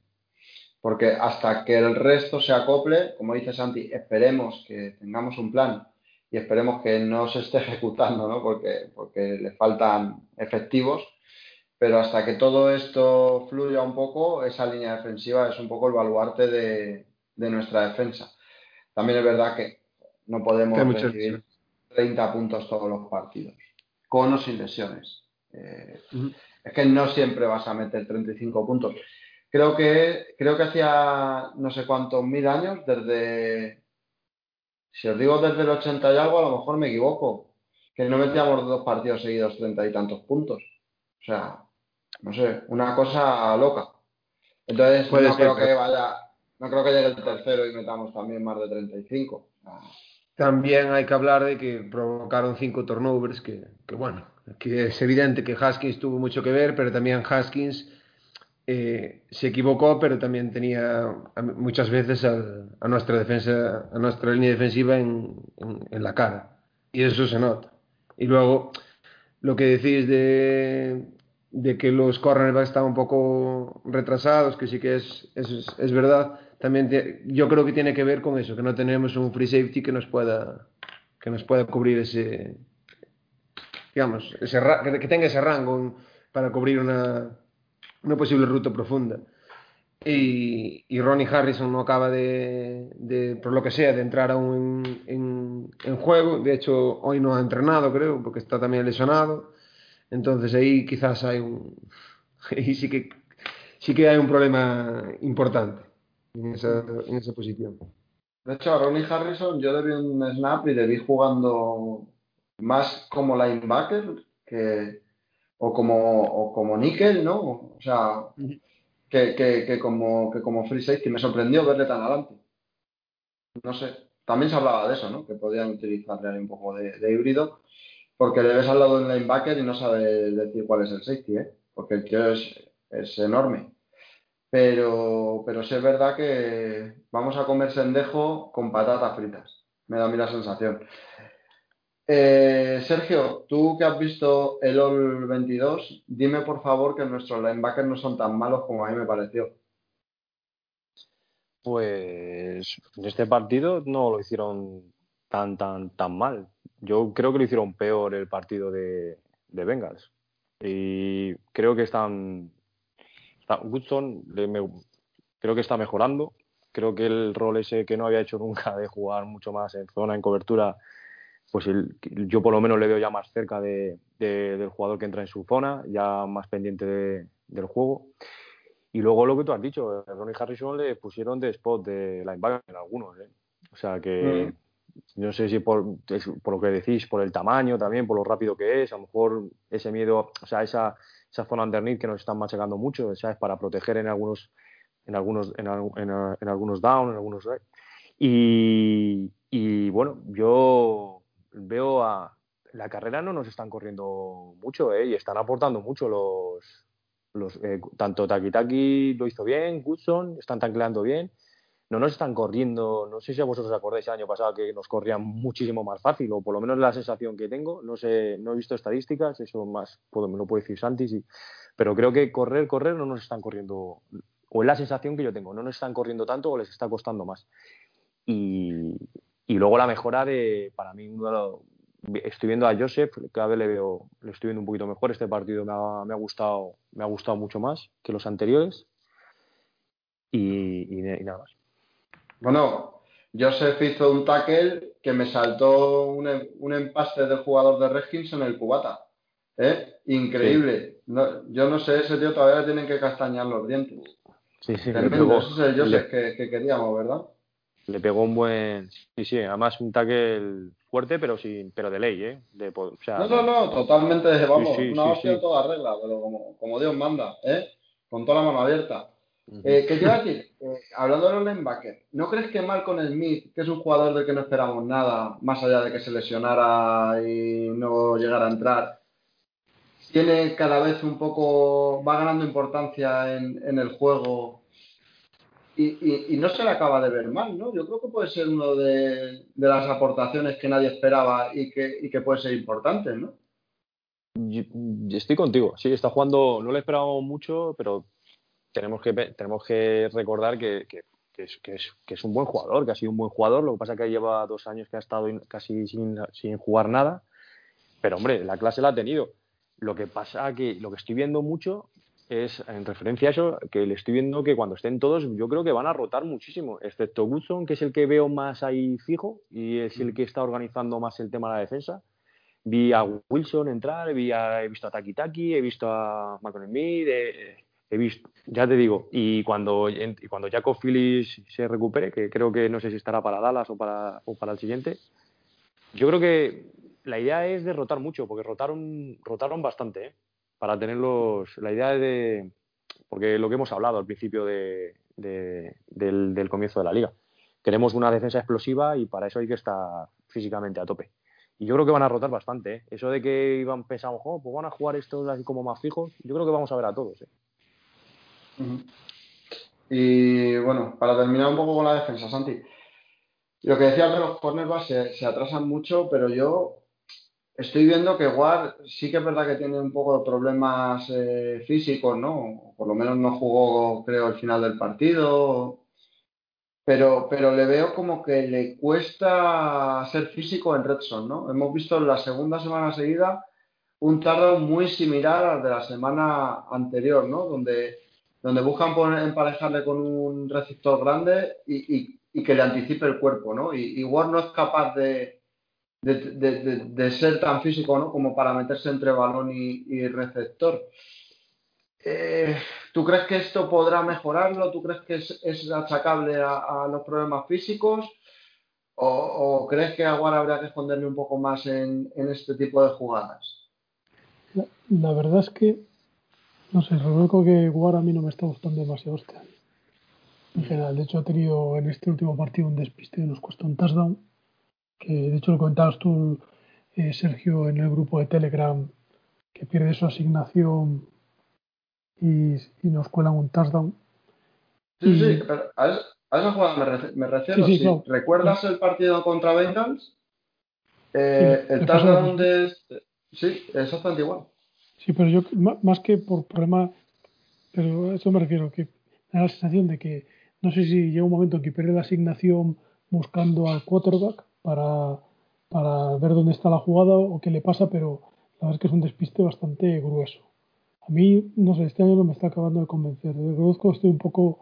porque hasta que el resto se acople, como dice Santi, esperemos que tengamos un plan y esperemos que no se esté ejecutando, ¿no? Porque, porque le faltan efectivos. Pero hasta que todo esto fluya un poco, esa línea defensiva es un poco el baluarte de, de nuestra defensa. También es verdad que no podemos recibir 30 puntos todos los partidos, con o sin lesiones. Eh, uh -huh. Es que no siempre vas a meter 35 puntos. Creo que, creo que hacía no sé cuántos mil años, desde si os digo desde el 80 y algo, a lo mejor me equivoco. Que no metíamos dos partidos seguidos treinta y tantos puntos. O sea, no sé, una cosa loca. Entonces, Puede no ser, creo que vaya, no creo que llegue el tercero y metamos también más de 35. O sea, También hay que hablar de que provocaron cinco turnovers, que, que bueno, que es evidente que Haskins tuvo mucho que ver, pero también Haskins eh, se equivocó, pero también tenía muchas veces a, a, nuestra defensa, a nuestra línea defensiva en, en, en, la cara. Y eso se nota. Y luego, lo que decís de, de que los cornerbacks están un poco retrasados, que sí que es, es, es verdad, también te, yo creo que tiene que ver con eso, que no tenemos un free safety que nos pueda, que nos pueda cubrir ese, digamos, ese, que tenga ese rango para cubrir una una posible ruta profunda. Y, y, Ronnie Harrison no acaba de, de, por lo que sea, de entrar aún en, en, en, juego. De hecho, hoy no ha entrenado, creo, porque está también lesionado. Entonces ahí quizás hay un... Ahí sí que, sí que hay un problema importante en esa, en esa posición. De hecho, a Ronnie Harrison yo le vi un snap y le vi jugando más como linebacker que, o como, o como níquel, ¿no? O sea, que, que, que, como, que como free safety. Me sorprendió verle tan adelante. No sé. También se hablaba de eso, ¿no? Que podían utilizarle un poco de, de híbrido, porque le ves al lado del linebacker y no sabe decir cuál es el safety, ¿eh? Porque el tío es, es enorme. Pero, pero sí es verdad que vamos a comer sendejo con patatas fritas. Me da a mí la sensación. Eh, Sergio, tú que has visto el All 22, dime por favor que nuestros linebackers no son tan malos como a mí me pareció. Pues en este partido no lo hicieron tan, tan, tan mal. Yo creo que lo hicieron peor el partido de, de Bengals. Y creo que están. Está, Woodson le, me, creo que está mejorando. Creo que el rol ese que no había hecho nunca de jugar mucho más en zona, en cobertura, pues el, yo por lo menos le veo ya más cerca de, de, del jugador que entra en su zona, ya más pendiente de, del juego. Y luego lo que tú has dicho, Ronnie Harrison le pusieron de spot de linebacker en algunos. ¿eh? O sea que mm. no sé si por, por lo que decís, por el tamaño también, por lo rápido que es, a lo mejor ese miedo, o sea, esa, esa zona underneath que nos están machacando mucho, ¿sabes? Para proteger en algunos, en algunos, en, en, en algunos down, en algunos. Y, y bueno, yo veo a la carrera no nos están corriendo mucho ¿eh? y están aportando mucho los, los eh, tanto lo hizo bien, Goodson están tancleando bien, no nos están corriendo, no sé si vosotros os acordáis el año pasado que nos corrían muchísimo más fácil o por lo menos la sensación que tengo, no sé, no he visto estadísticas, eso más puedo, me lo puede decir Santi, sí, pero creo que correr, correr no nos están corriendo o es la sensación que yo tengo, no nos están corriendo tanto o les está costando más. Y, y luego la mejora de, para mí, uno de los, estoy viendo a Joseph, cada vez le veo, le estoy viendo un poquito mejor. Este partido me ha, me ha gustado, me ha gustado mucho más que los anteriores. Y, y, y nada más. Bueno, Joseph hizo un tackle que me saltó un, un empaste del jugador de Redskins en el cubata. ¿Eh? Increíble. Sí. No, yo no sé, ese tío todavía tienen que castañar los dientes. Sí, sí, Tremendo. Ese es el Joseph le, que, que, queríamos, ¿verdad? Le pegó un buen. Sí, sí, además un tackle fuerte, pero sin, pero de ley, ¿eh? De, o sea, no, no, no, totalmente, vamos, sí, sí, una hostia sí, toda regla, pero como, como Dios manda, ¿eh? Con toda la mano abierta. Uh -huh. eh, ¿Qué quiero decir? Eh, hablando de los linebackers, ¿no crees que Malcolm Smith, que es un jugador del que no esperamos nada, más allá de que se lesionara y no llegara a entrar, tiene cada vez un poco, va ganando importancia en, en el juego y, y, y, no se le acaba de ver mal, ¿no? Yo creo que puede ser uno de, de las aportaciones que nadie esperaba y que, y que puede ser importante, ¿no? Yo, yo estoy contigo, sí, está jugando, no le esperábamos mucho, pero tenemos que, tenemos que recordar que, que, que, es, que, es, que es un buen jugador, que ha sido un buen jugador, lo que pasa es que lleva dos años que ha estado casi sin, sin jugar nada, pero hombre, la clase la ha tenido. Lo que pasa que lo que estoy viendo mucho es en referencia a eso que le estoy viendo que cuando estén todos yo creo que van a rotar muchísimo, excepto Woodson, que es el que veo más ahí fijo y es el que está organizando más el tema de la defensa. Vi a Wilson entrar, vi a, he visto a Taki Taki, he visto a Malcolm Smith, he, he, visto, ya te digo, y cuando, y cuando Jacob Phillips se recupere, que creo que no sé si estará para Dallas o para, o para el siguiente, yo creo que la idea es de rotar mucho, porque rotaron, rotaron bastante, ¿eh? Para tenerlos, la idea de, porque lo que hemos hablado al principio de, de, del, del, comienzo de la liga, queremos una defensa explosiva y para eso hay que estar físicamente a tope. Y yo creo que van a rotar bastante. ¿eh? Eso de que iban pensando, oh, pues van a jugar estos así como más fijos, yo creo que vamos a ver a todos. ¿eh? Y bueno, para terminar un poco con la defensa, Santi, lo que decías de los cornerbacks se, se atrasan mucho, pero yo estoy viendo que Ward sí que es verdad que tiene un poco de problemas eh, físicos, ¿no? Por lo menos no jugó, creo, el final del partido. Pero, pero le veo como que le cuesta ser físico en Redson, ¿no? Hemos visto en la segunda semana seguida un tardo muy similar al de la semana anterior, ¿no? Donde, donde buscan poner, emparejarle con un receptor grande y, que le anticipe el cuerpo, ¿no? Y, y Ward no es capaz de, de, ser tan físico ¿no? como para meterse entre balón y, receptor. Eh, ¿Tú crees que esto podrá mejorarlo? ¿Tú crees que es, achacable a, los problemas físicos? ¿O, crees que Aguar habría que esconderle un poco más en, este tipo de jugadas? La, verdad es que, no sé, reconozco que Aguar a mí no me está gustando demasiado este. En general, de hecho ha tenido en este último partido un despiste y nos cuesta un touchdown que de hecho lo comentabas tú, eh, Sergio, en el grupo de Telegram, que pierde su asignación y, nos cuelan un touchdown. Sí, sí, pero a, esa jugada me, refiero. ¿Recuerdas el partido contra Bengals? Eh, el touchdown de... Este, sí, exactamente igual. Sí, pero yo, más que por problema, pero a eso me refiero, que me da la sensación de que no sé si llega un momento en que pierde la asignación buscando al quarterback para, para ver dónde está la jugada o qué le pasa, pero la verdad es que es un despiste bastante grueso. A mí, no sé, este año no me está acabando de convencer. Reconozco estoy un poco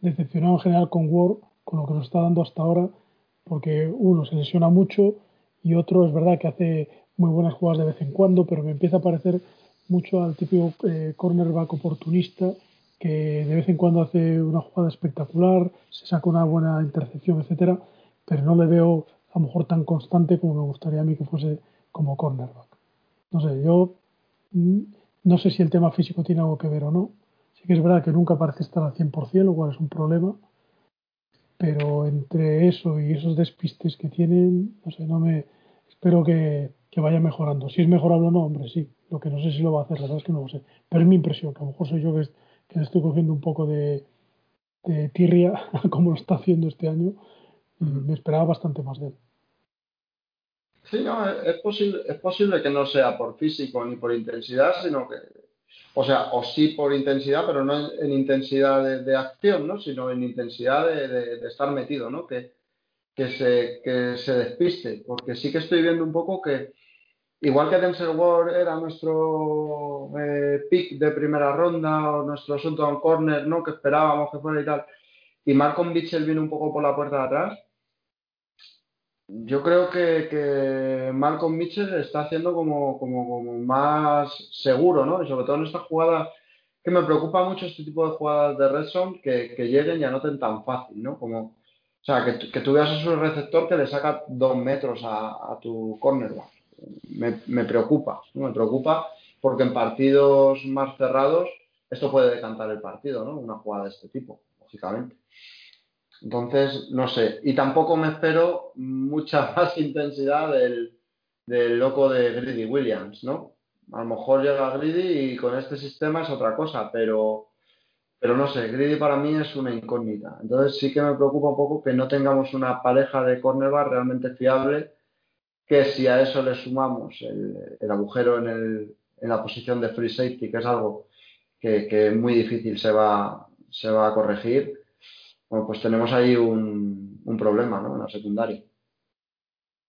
decepcionado en general con Ward, con lo que nos está dando hasta ahora, porque uno se lesiona mucho y otro es verdad que hace muy buenas jugadas de vez en cuando, pero me empieza a parecer mucho al típico eh, cornerback oportunista que de vez en cuando hace una jugada espectacular, se saca una buena intercepción, etcétera, pero no le veo a lo mejor tan constante como me gustaría a mí que fuese como cornerback. No sé, yo mm, no sé si el tema físico tiene algo que ver o no. Sí que es verdad que nunca parece estar al 100%, lo cual es un problema. Pero entre eso y esos despistes que tienen, no sé, no me. Espero que, vaya mejorando. Si es mejorable o no, hombre, sí. Lo que no sé si lo va a hacer, la verdad es que no lo sé. Pero es mi impresión, que a lo mejor soy yo que, que estoy cogiendo un poco de, de tirria, como lo está haciendo este año, me esperaba bastante más de él. Sí, no, es posible, es posible que no sea por físico ni por intensidad, sino que, o sea, o sí por intensidad, pero no en, intensidad de, acción, ¿no? Sino en intensidad de, estar metido, ¿no? Que, que, se, que se despiste, porque sí que estoy viendo un poco que, igual que Denzel Ward era nuestro eh, pick de primera ronda o nuestro asunto en corner, ¿no? Que esperábamos que fuera y tal, y Malcolm Mitchell viene un poco por la puerta de atrás, yo creo que, que Malcolm Mitchell está haciendo como, como, más seguro, ¿no? Y sobre todo en esta jugada, que me preocupa mucho este tipo de jugadas de red que, que lleguen y anoten tan fácil, ¿no? Como, o sea, que, que tú veas a su receptor que le saca dos metros a, tu cornerback. Me, me preocupa, ¿no? Me preocupa porque en partidos más cerrados esto puede decantar el partido, ¿no? Una jugada de este tipo, lógicamente. Entonces, no sé. Y tampoco me espero mucha más intensidad del, loco de Greedy Williams, ¿no? A lo mejor llega Greedy y con este sistema es otra cosa, pero, pero no sé, Greedy para mí es una incógnita. Entonces sí que me preocupa un poco que no tengamos una pareja de cornerback realmente fiable, que si a eso le sumamos el, agujero en, el, en, la posición de free safety, que es algo que, que muy difícil se va, se va a corregir, pues tenemos ahí un, problema ¿no? en la secundaria.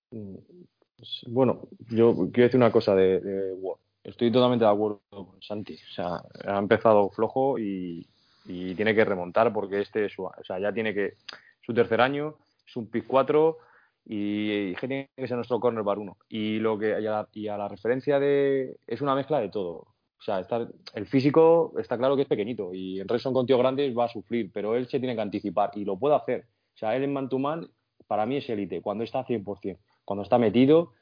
Pues, bueno, yo quiero decir una cosa de, Estoy totalmente de acuerdo con Santi. O sea, ha empezado flojo y, tiene que remontar porque este es su, o sea, ya tiene que su tercer año, es un pick 4 y, tiene que ser nuestro corner bar 1. Y lo que y a la referencia de es una mezcla de todo. O sea, el físico está claro que es pequeñito y en Redson con tío grandes va a sufrir, pero él se tiene que anticipar y lo puede hacer. O sea, él en man para mí es élite, cuando está 100%. Cuando está metido,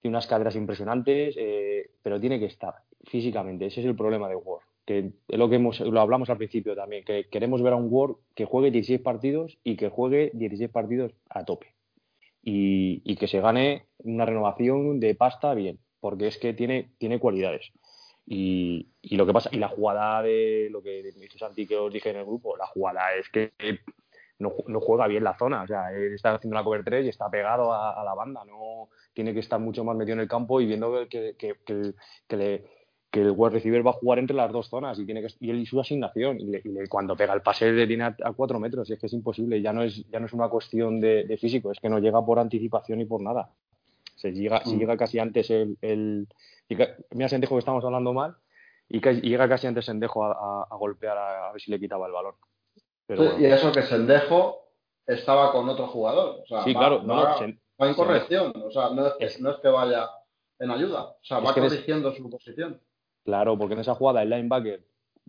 tiene unas caderas impresionantes, eh, pero tiene que estar físicamente. Ese es el problema de Ward. que es lo que hemos, lo hablamos al principio también, que queremos ver a un Ward que juegue 16 partidos y que juegue 16 partidos a tope. Y, y que se gane una renovación de pasta bien, porque es que tiene, tiene cualidades. Y, y, lo que pasa, y la jugada de lo que dice Santi que os dije en el grupo, la jugada es que no, no juega bien la zona, o sea, él está haciendo la cover 3 y está pegado a, la banda, no tiene que estar mucho más metido en el campo y viendo que, que, que, que el wide receiver va a jugar entre las dos zonas y tiene que y él y su asignación y, le, y le, cuando pega el pase le tiene a, a, cuatro metros y es que es imposible ya no es ya no es una cuestión de, de físico es que no llega por anticipación y por nada se llega mm. si llega casi antes el, el mira Sendejo que estamos hablando mal y, que, llega casi antes Sendejo a, a, a golpear a, ver si le quitaba el balón Pero sí, bueno. y eso que Sendejo estaba con otro jugador o sea, sí va, claro va, no, va en corrección o sea no es, que, no es que vaya en ayuda o sea va corrigiendo es, su posición Claro, porque en esa jugada el linebacker,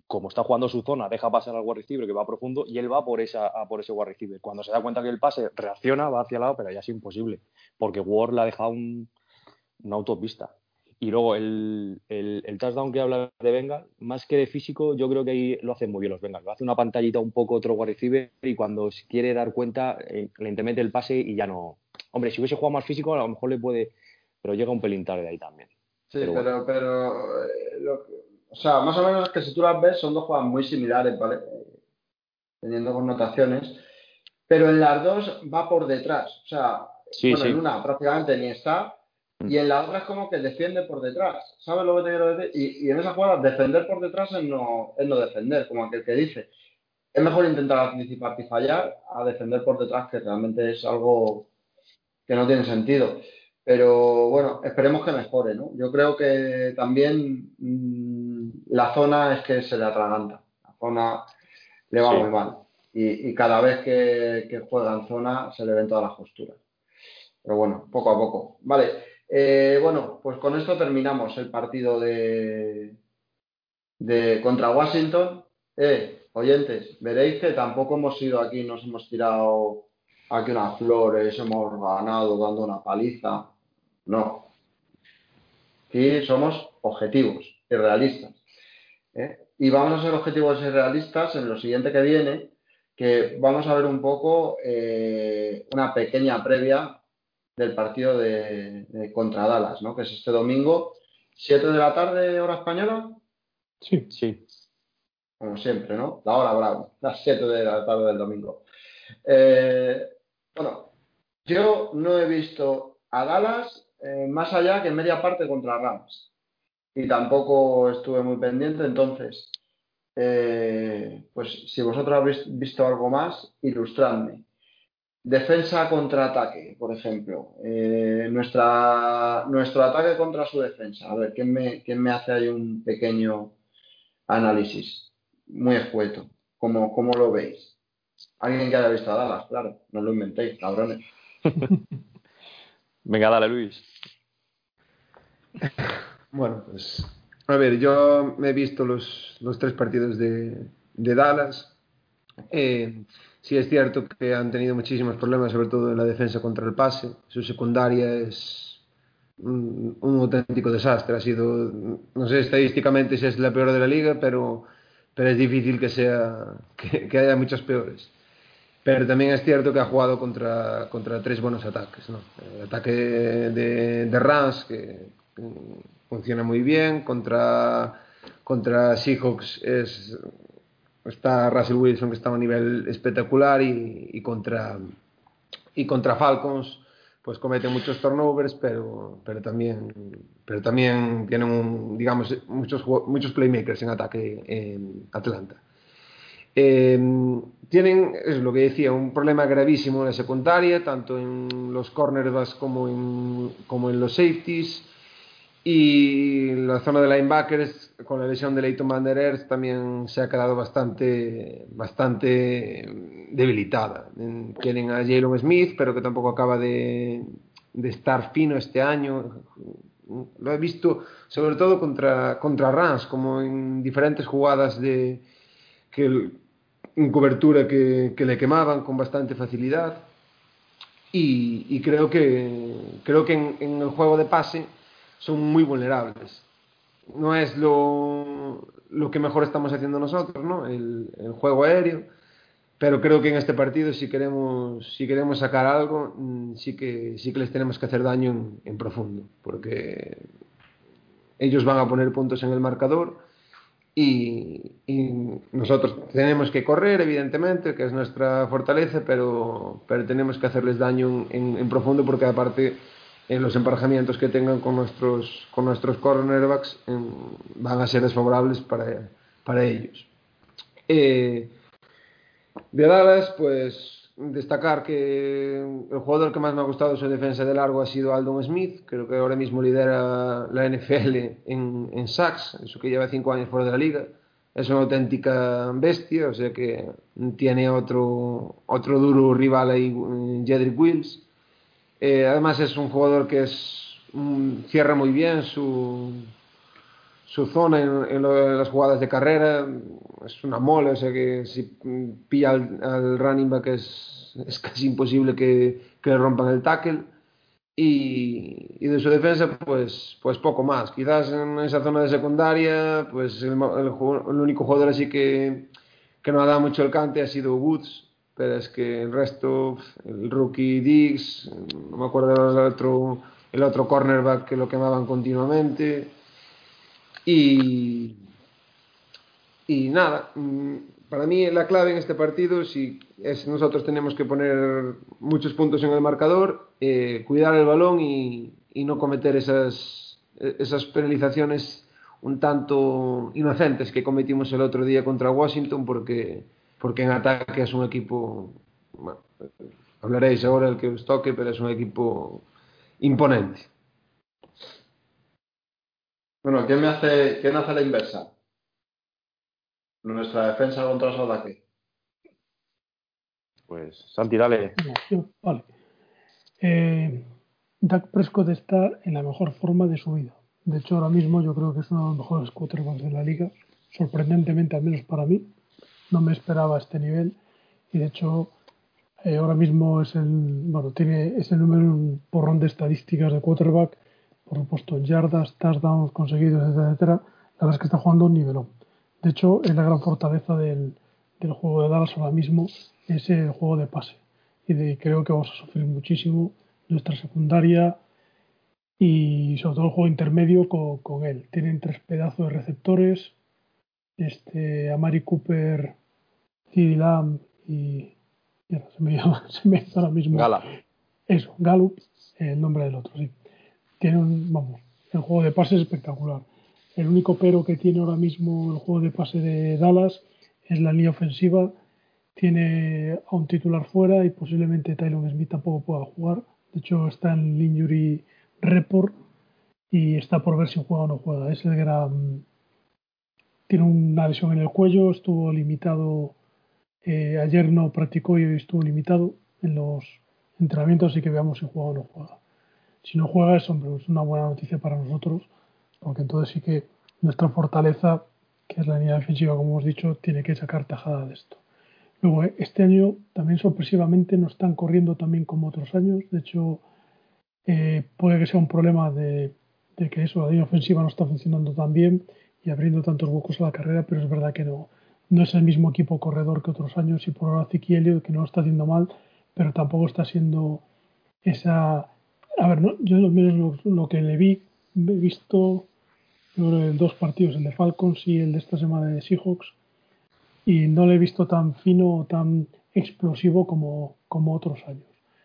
como está jugando su zona, deja pasar al wide receiver que va profundo y él va por, esa, a por ese wide receiver. Cuando se da cuenta que el pase reacciona, va hacia el lado, pero ya es imposible, porque Ward le ha dejado un, una autopista. Y luego el, el, el, touchdown que habla de Bengal, más que de físico, yo creo que ahí lo hacen muy bien los Bengals. Hace una pantallita un poco otro wide receiver y cuando quiere dar cuenta, eh, le el pase y ya no. Hombre, si hubiese jugado más físico, a lo mejor le puede, pero llega un pelín tarde ahí también. Sí, pero, pero, pero eh, lo, o sea, más o menos que si tú las ves son dos jugadas muy similares, ¿vale? Teniendo connotaciones, pero en las dos va por detrás, o sea, sí, bueno, sí. en una prácticamente ni está y en la otra es como que defiende por detrás, ¿sabes lo que te quiero decir? Y, y en esa jugada defender por detrás es no, es no defender, como aquel que dice. Es mejor intentar anticiparte y fallar a defender por detrás, que realmente es algo que no tiene sentido. Pero bueno, esperemos que mejore, ¿no? Yo creo que también mmm, la zona es que se le atraganta. La zona le va sí. muy mal. Y, y, cada vez que, que, juega en zona se le ven todas las costuras. Pero bueno, poco a poco. Vale. Eh, bueno, pues con esto terminamos el partido de, de contra Washington. Eh, oyentes, veréis que tampoco hemos ido aquí, nos hemos tirado aquí unas flores, hemos ganado dando una paliza no. Aquí somos objetivos y realistas. ¿Eh? Y vamos a ser objetivos y realistas en lo siguiente que viene, que vamos a ver un poco eh, una pequeña previa del partido de, de, contra Dallas, ¿no? Que es este domingo, 7 de la tarde, hora española. Sí. Sí. Como siempre, ¿no? La hora brava, las 7 de la tarde del domingo. Eh, bueno, yo no he visto a Dallas eh, más allá que en media parte contra Rams. Y tampoco estuve muy pendiente, entonces, eh, pues si vosotros habéis visto algo más, ilustradme. Defensa contra ataque, por ejemplo. Eh, nuestra, nuestro ataque contra su defensa. A ver, ¿quién me, quién me hace ahí un pequeño análisis? Muy escueto. ¿Cómo, ¿Cómo lo veis? Alguien que haya visto a Dallas, claro. No lo inventéis, cabrones. Venga, dale, Luis. Bueno, pues a ver, yo me he visto los, los tres partidos de, de Dallas. Eh, sí es cierto que han tenido muchísimos problemas, sobre todo en la defensa contra el pase. Su secundaria es un, un auténtico desastre. Ha sido, no sé estadísticamente si es la peor de la liga, pero, pero es difícil que, sea, que, que haya muchas peores. Pero también es cierto que ha jugado contra, contra tres buenos ataques. ¿no? El ataque de, de Rams, que, funciona muy bien. Contra, contra Seahawks es, está Russell Wilson, que está a un nivel espectacular. Y, contra, y contra Falcons, pues comete muchos turnovers, pero, pero, también, pero también tienen, digamos, muchos, muchos playmakers en ataque en Atlanta. Eh, tienen, es lo que decía, un problema gravísimo en la secundaria, tanto en los cornerbacks como en, como en los safeties. Y la zona de linebackers, con la lesión de Leighton Van Der Earth, también se ha quedado bastante, bastante debilitada. Quieren a Jalen Smith, pero que tampoco acaba de, de estar fino este año. Lo he visto sobre todo contra, contra Rams, como en diferentes jugadas de que el, en cobertura que, que, le quemaban con bastante facilidad y, y creo que creo que en, en, el juego de pase son muy vulnerables no es lo, lo que mejor estamos haciendo nosotros, ¿no? El, el, juego aéreo. Pero creo que en este partido, si queremos, si queremos sacar algo, mm, sí que, sí que les tenemos que hacer daño en, en profundo, porque ellos van a poner puntos en el marcador y, y, nosotros tenemos que correr, evidentemente, que es nuestra fortaleza, pero, pero tenemos que hacerles daño en, en profundo porque aparte en los emparejamientos que tengan con nuestros, con nuestros cornerbacks en, van a ser desfavorables para, para ellos. Eh, de Dallas, pues destacar que el jugador que más me ha gustado su defensa de largo ha sido Aldon Smith, creo que ahora mismo lidera la NFL en, en sacks, eso que lleva cinco años fuera de la liga. Es una auténtica bestia, o sea que tiene otro, otro duro rival ahí, Jedrick Wills. Eh, además es un jugador que es, um, cierra muy bien su, su zona en, en, lo, en, las jugadas de carrera. Es una mole, o sea que si pilla al, al running back es, es, casi imposible que, que, le rompan el tackle. Y, y, de su defensa, pues, pues poco más. Quizás en esa zona de secundaria, pues el, el, el único jugador así que, que no ha dado mucho el cante ha sido Woods, pero es que el resto, el rookie Diggs, no me acuerdo el otro, el otro cornerback que lo quemaban continuamente. Y, y nada, mm, para mí la clave en este partido si es nosotros tenemos que poner muchos puntos en el marcador, eh, cuidar el balón y, y, no cometer esas, esas penalizaciones un tanto inocentes que cometimos el otro día contra Washington porque porque en ataque es un equipo, bueno, hablaréis ahora el que os toque, pero es un equipo imponente. Bueno, ¿quién me hace, quién hace la inversa? Nuestra defensa contra su ataque. Pues Santi, dale. Vale. Eh, Dak Prescott está en la mejor forma de su vida. De hecho, ahora mismo yo creo que es uno de los mejores quarterbacks de la liga, sorprendentemente, al menos para mí no me esperaba este nivel. Y de hecho eh, ahora mismo es el bueno tiene ese número un porrón de estadísticas de quarterback por supuesto yardas touchdowns conseguidos etcétera, la verdad es que está jugando un nivelón. De hecho es la gran fortaleza del, del juego de Dallas ahora mismo es el juego de pase. Y creo que vamos a sufrir muchísimo nuestra secundaria y sobre todo el juego intermedio con, con él. Tienen tres pedazos de receptores este, Amari Cooper, CD Lamb y. Mierda, se me llama, se me ahora mismo. Gala. Eso, Gallup, el nombre del otro, sí. Tiene un, vamos, el juego de pase es espectacular. El único pero que tiene ahora mismo el juego de pase de Dallas es la línea ofensiva. Tiene a un titular fuera y posiblemente Tylon Smith tampoco pueda jugar. De hecho, está en el injury report y está por ver si juega o no juega. Es el gran tiene una lesión en el cuello, estuvo limitado, eh, ayer no practicó y hoy estuvo limitado en los entrenamientos, así que veamos si juega o no juega. Si no juega es, hombre, es una buena noticia para nosotros, porque entonces sí que nuestra fortaleza, que es la línea defensiva, como hemos dicho, tiene que sacar tajada de esto. Luego, eh, este año también sorpresivamente no están corriendo también como otros años, de hecho eh, puede que sea un problema de, de que eso, la línea ofensiva no está funcionando tan bien y abriendo tantos huecos a la carrera, pero es verdad que no, no es el mismo equipo corredor que otros años y por ahora Elliott, que no lo está haciendo mal, pero tampoco está siendo esa... A ver, no, yo al menos lo, lo, que le vi, he visto en dos partidos, el de Falcons y el de esta semana de Seahawks, y no le he visto tan fino o tan explosivo como, como otros años.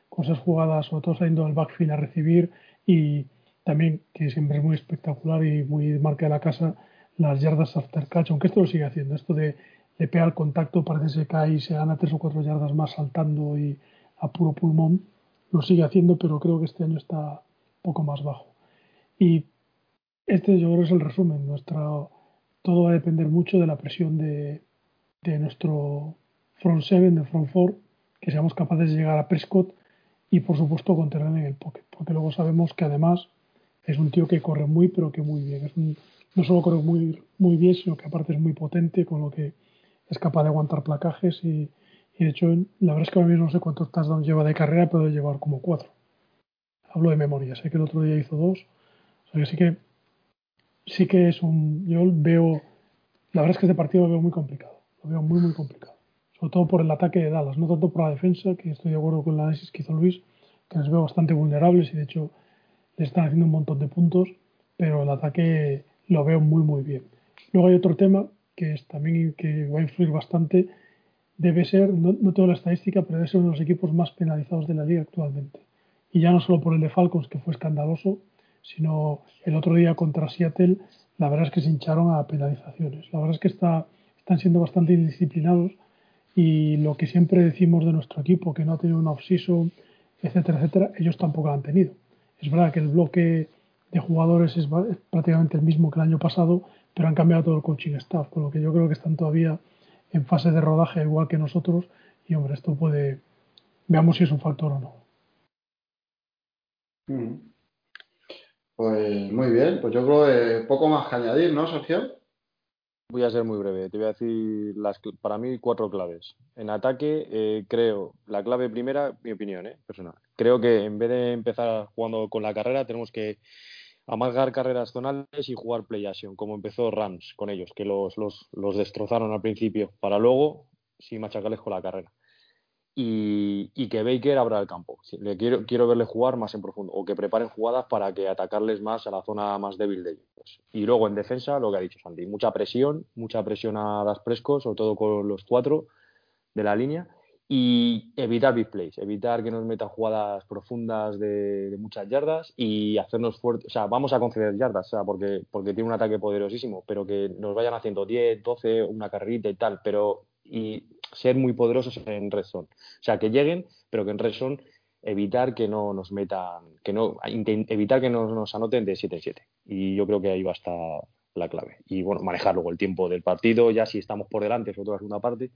Con esas jugadas, sobre todo saliendo del backfield a recibir y también, que siempre es muy espectacular y muy marca de la casa, las yardas after catch, aunque esto lo sigue haciendo, esto de le pega el contacto, parece que cae y se gana tres o cuatro yardas más saltando y a puro pulmón, lo sigue haciendo, pero creo que este año está poco más bajo. Y este yo creo es el resumen, nuestra, todo va a depender mucho de la presión de, de nuestro front seven, de front four, que seamos capaces de llegar a Prescott y por supuesto contener en el pocket, porque luego sabemos que además es un tío que corre muy pero que muy bien, es no solo corre muy, muy bien, sino que aparte es muy potente, con lo que es capaz de aguantar placajes y, de hecho la verdad es que ahora mismo no sé cuántos touchdowns lleva de carrera, pero debe llevar como cuatro. Hablo de memoria, sé que el otro día hizo dos, o sea que sí que sí que es un. Yo veo. La verdad es que este partido lo veo muy complicado. Lo veo muy, muy complicado. Sobre todo por el ataque de Dallas, no tanto por la defensa, que estoy de acuerdo con el análisis que hizo Luis, que les veo bastante vulnerables y de hecho le están haciendo un montón de puntos, pero el ataque lo veo muy, muy bien. Luego hay otro tema que es también que va a influir bastante. Debe ser, no, no tengo la estadística, pero debe ser uno de los equipos más penalizados de la liga actualmente. Y ya no solo por el de Falcons, que fue escandaloso, sino el otro día contra Seattle, la verdad es que se hincharon a penalizaciones. La verdad es que está, están siendo bastante indisciplinados y lo que siempre decimos de nuestro equipo, que no ha tenido un off-season, etcétera, etcétera, ellos tampoco lo han tenido. Es verdad que el bloque de jugadores es, prácticamente el mismo que el año pasado, pero han cambiado todo el coaching staff, con lo que yo creo que están todavía en fase de rodaje igual que nosotros y hombre, esto puede, veamos si es un factor o no. Mm. Pues muy bien, pues yo creo que poco más que añadir, ¿no, Sergio? Voy a ser muy breve. Te voy a decir las, para mí cuatro claves. En ataque, eh, creo, la clave primera, mi opinión eh, personal. Creo que en vez de empezar jugando con la carrera, tenemos que amargar carreras zonales y jugar play action, como empezó Rams con ellos, que los, los, los destrozaron al principio, para luego sí machacarles con la carrera y, que Baker abra el campo. Le quiero, quiero verle jugar más en profundo o que preparen jugadas para que atacarles más a la zona más débil de ellos. Y luego en defensa, lo que ha dicho Santi, mucha presión, mucha presión a las prescos, sobre todo con los cuatro de la línea y evitar big plays, evitar que nos metan jugadas profundas de, muchas yardas y hacernos fuertes, o sea, vamos a conceder yardas, o sea, porque, porque tiene un ataque poderosísimo, pero que nos vayan haciendo 10, 12, una carrerita y tal, pero y ser muy poderosos en red zone. O sea, que lleguen, pero que en red zone evitar que no nos metan, que no, evitar que no nos anoten de 7 en 7. Y yo creo que ahí va a estar la clave. Y bueno, manejar luego el tiempo del partido, ya si estamos por delante, sobre todo la segunda parte,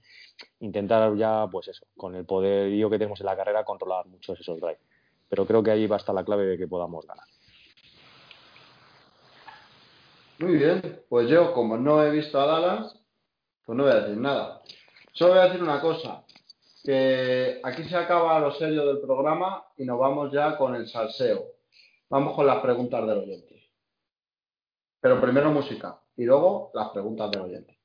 intentar ya, pues eso, con el poderío que tenemos en la carrera, controlar muchos esos drives. Pero creo que ahí va a estar la clave de que podamos ganar. Muy bien, pues yo como no he visto a Dallas, pues no voy a decir nada. Solo voy a decir una cosa, que aquí se acaba lo serio del programa y nos vamos ya con el salseo. Vamos con las preguntas del oyente. Pero primero música y luego las preguntas del oyente.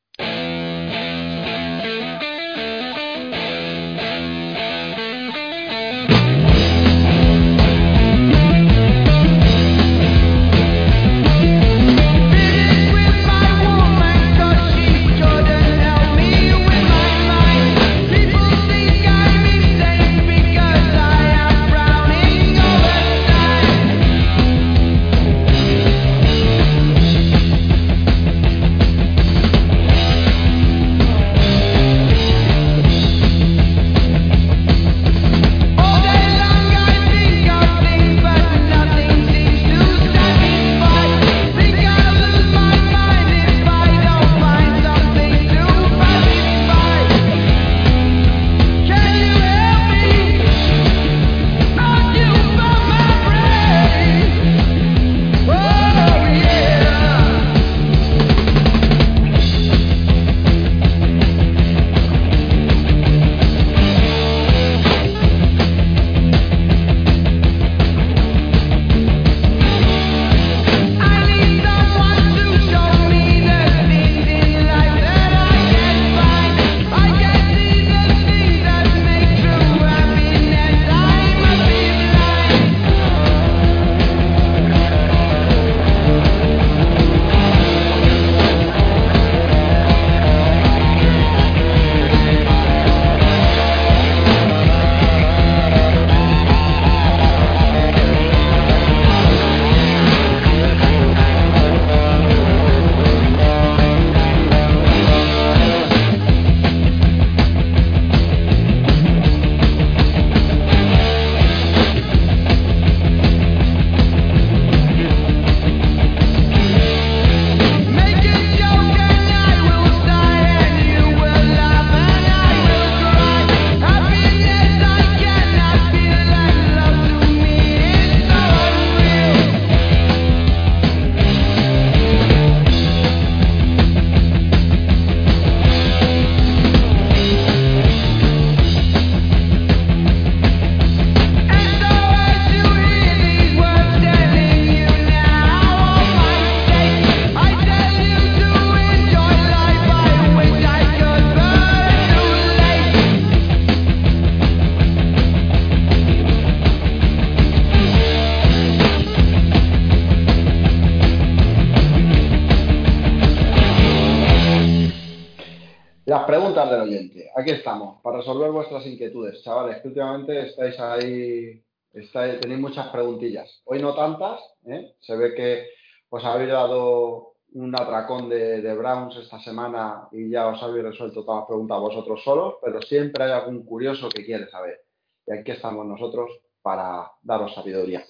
Últimamente estáis ahí, tenéis muchas preguntillas. Hoy no tantas, ¿eh? se ve que os habéis dado un atracón de, de, Browns esta semana y ya os habéis resuelto todas las preguntas vosotros solos, pero siempre hay algún curioso que quiere saber. Y aquí estamos nosotros para daros sabiduría.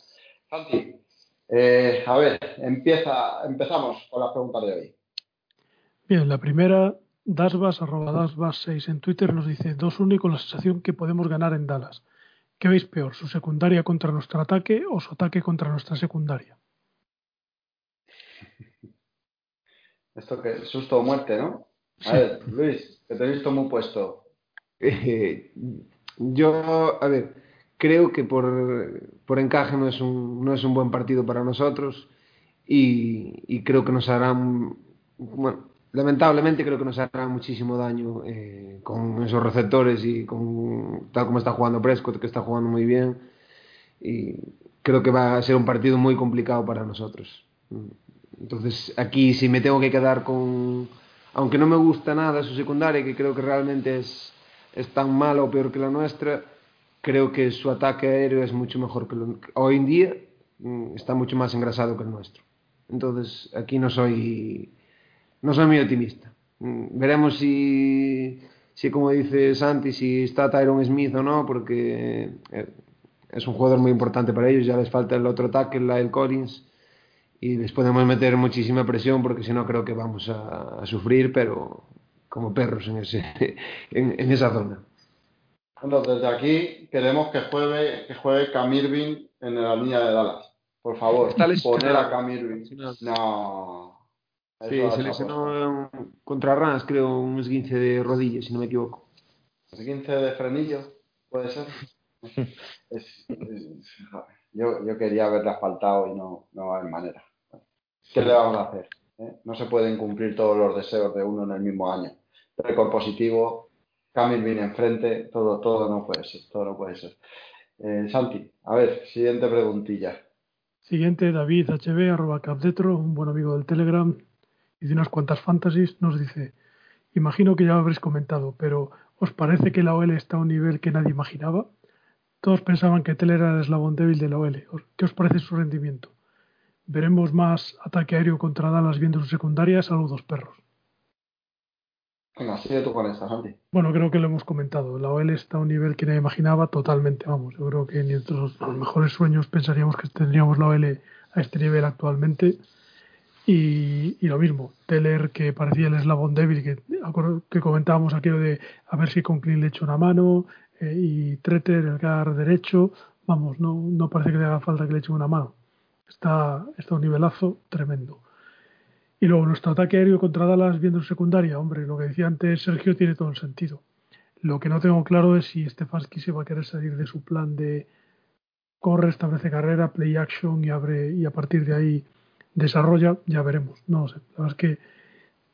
Santi, eh, a ver, empieza, empezamos con las preguntas de hoy. Bien, la primera, Dasbas, arroba Dasbas6 en Twitter nos dice, dos únicos la sensación que podemos ganar en Dallas. ¿Qué veis peor, su secundaria contra nuestro ataque o su ataque contra nuestra secundaria? Esto que susto o muerte, ¿no? A ver, Luis, que te he visto muy puesto. Eh, yo, a ver, creo que por, por encaje no es, un, no es un buen partido para nosotros y, y creo que nos harán, bueno, lamentablemente creo que nos hará muchísimo daño eh, con esos receptores y con tal como está jugando Prescott, que está jugando muy bien. Y creo que va a ser un partido muy complicado para nosotros. Entonces, aquí si me tengo que quedar con, aunque no me gusta nada su secundaria, que creo que realmente es, es tan mala o peor que la nuestra, creo que su ataque aéreo es mucho mejor que lo, hoy en día mm, está mucho más engrasado que el nuestro. Entonces, aquí no soy no soy muy optimista. Mm, veremos si, si, como dice Santi, si está Tyron Smith o no, porque eh, es un jugador muy importante para ellos. Ya les falta el otro tackle, el Collins, y les podemos meter muchísima presión porque si no creo que vamos a, a sufrir, pero como perros en, ese, en, en, esa zona. Bueno, desde aquí queremos que juegue, que juegue Cam Irving en la línea de Dallas. Por favor, poner a Cam Irving. No. Sí, se lesionó contra Rams, creo, un esguince de rodillas, si no me equivoco. ¿Esguince de frenillo? ¿Puede ser? es, es, yo, yo, quería haberle asfaltado y no, no hay manera. ¿Qué le vamos a hacer? ¿Eh? No se pueden cumplir todos los deseos de uno en el mismo año. Récord positivo, Camil viene enfrente, todo, todo no puede ser, todo no puede ser. Eh, Santi, a ver, siguiente preguntilla. Siguiente, David HB, arroba capdetro, un buen amigo del Telegram, y de unas cuantas fantasies, nos dice, imagino que ya lo habréis comentado, pero ¿os parece que la OL está a un nivel que nadie imaginaba? Todos pensaban que Teller era el eslabón débil de la OL. ¿Qué os parece su rendimiento? ¿Veremos más ataque aéreo contra Dallas viendo su secundaria? Saludos, perros. Bueno, creo que lo hemos comentado. La OL está a un nivel que nadie imaginaba totalmente. Vamos, yo creo que ni entre los mejores sueños pensaríamos que tendríamos la OL a este nivel actualmente. Y, y, lo mismo, Teller que parecía el eslabón débil, que, que comentábamos aquello de a ver si con Clean le echo una mano, eh, y Treter, el gar derecho, vamos, no, no parece que le haga falta que le eche una mano. Está, está un nivelazo tremendo. Y luego nuestro ataque aéreo contra Dallas viendo secundaria, hombre, lo que decía antes Sergio tiene todo el sentido. Lo que no tengo claro es si Stefanski se va a querer salir de su plan de corre, establece carrera, play action y abre y a partir de ahí desarrolla, ya veremos. No sé, la verdad es que